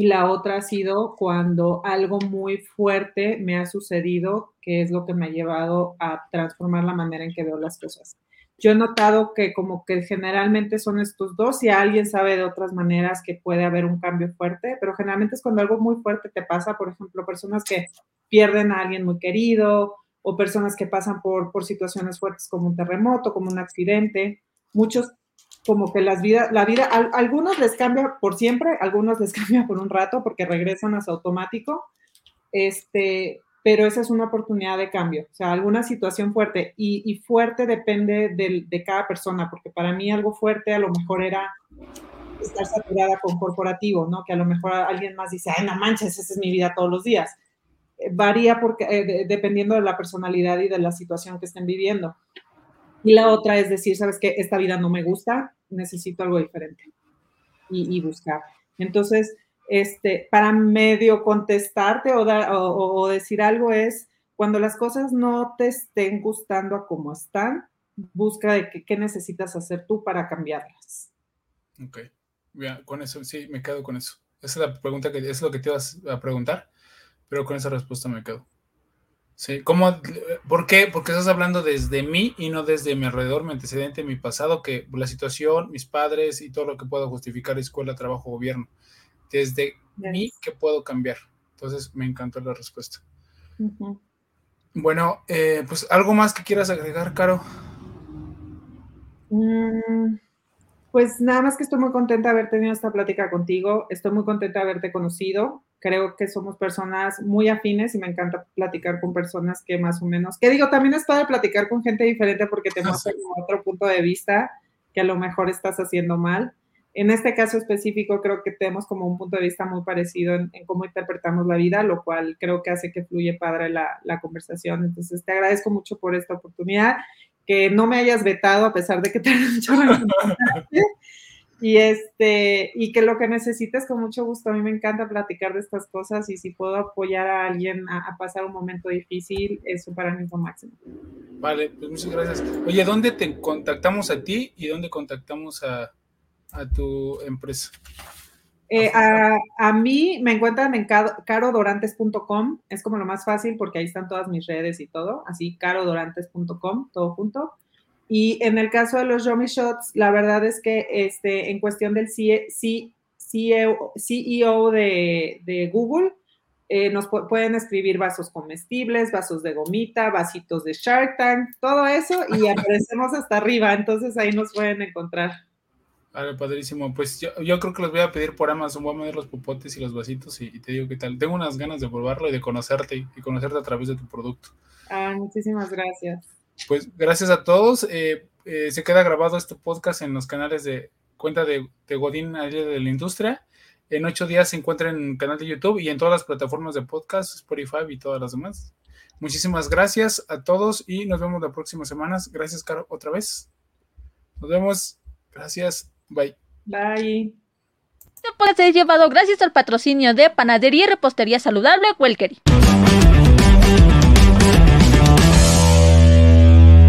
y la otra ha sido cuando algo muy fuerte me ha sucedido, que es lo que me ha llevado a transformar la manera en que veo las cosas. Yo he notado que como que generalmente son estos dos, si alguien sabe de otras maneras que puede haber un cambio fuerte, pero generalmente es cuando algo muy fuerte te pasa, por ejemplo, personas que pierden a alguien muy querido o personas que pasan por, por situaciones fuertes como un terremoto, como un accidente, muchos como que las vidas, la vida, algunos les cambia por siempre, algunos les cambia por un rato porque regresan a su automático, este, pero esa es una oportunidad de cambio, o sea, alguna situación fuerte y, fuerte depende de, cada persona, porque para mí algo fuerte a lo mejor era estar saturada con corporativo, ¿no? Que a lo mejor alguien más dice, ay, no manches, esa es mi vida todos los días. Eh, varía porque, eh, dependiendo de la personalidad y de la situación que estén viviendo. Y la otra es decir, sabes que esta vida no me gusta, necesito algo diferente y, y buscar. Entonces, este, para medio contestarte o, o, decir algo es, cuando las cosas no te estén gustando a como están, busca de qué, necesitas hacer tú para cambiarlas.
Ok, Bien, con eso, sí, me quedo con eso. Esa es la pregunta que es lo que te ibas a preguntar, pero con esa respuesta me quedo. Sí, ¿cómo, ¿por qué? Porque estás hablando desde mí y no desde mi alrededor, mi antecedente, mi pasado, que la situación, mis padres y todo lo que puedo justificar, escuela, trabajo, gobierno desde mí que puedo cambiar. Entonces me encantó la respuesta. Bueno, eh, pues algo más que quieras agregar, Caro.
Mm, pues nada más que estoy muy contenta de haber tenido esta plática contigo. Estoy muy contenta de haberte conocido. Creo que somos personas muy afines y me encanta platicar con personas que más o menos, que digo, también es padre platicar con gente diferente porque te muestra otro punto de vista que a lo mejor estás haciendo mal. En este caso específico creo que tenemos como un punto de vista muy parecido en, cómo interpretamos la vida, lo cual creo que hace que fluye padre la, la, conversación. Entonces te agradezco mucho por esta oportunidad, que no me hayas vetado a pesar de que te han dicho y este y que lo que necesites con mucho gusto. A mí me encanta platicar de estas cosas y si puedo apoyar a alguien a, pasar un momento difícil, eso para mí es lo máximo.
Vale, pues muchas gracias. Oye, ¿dónde te contactamos a ti y dónde contactamos a a tu empresa?
Eh, a, mí me encuentran en carodorantes.com, es como lo más fácil porque ahí están todas mis redes y todo, así carodorantes.com, todo junto. Y en el caso de los Yomi Shots, la verdad es que este, en cuestión del CEO, CEO de, de Google, eh, nos pueden escribir vasos comestibles, vasos de gomita, vasitos de Shark Tank, todo eso y aparecemos hasta arriba, entonces ahí nos pueden encontrar.
Vale, padrísimo. Pues yo, yo, creo que los voy a pedir por Amazon. Voy a meter los popotes y los vasitos y, te digo qué tal. Tengo unas ganas de probarlo y de conocerte y conocerte a través de tu producto.
Ah, muchísimas gracias.
Pues gracias a todos. Eh, eh, se queda grabado este podcast en los canales de cuenta de, de Godín de la Industria. En ocho días se encuentra en el canal de YouTube y en todas las plataformas de podcast, Spotify y todas las demás. Muchísimas gracias a todos y nos vemos la próxima semana. Gracias, Caro, otra vez. Nos vemos. Gracias. Bye.
Bye.
Este puede ser llevado gracias al patrocinio de Panadería y Repostería Saludable Welkery.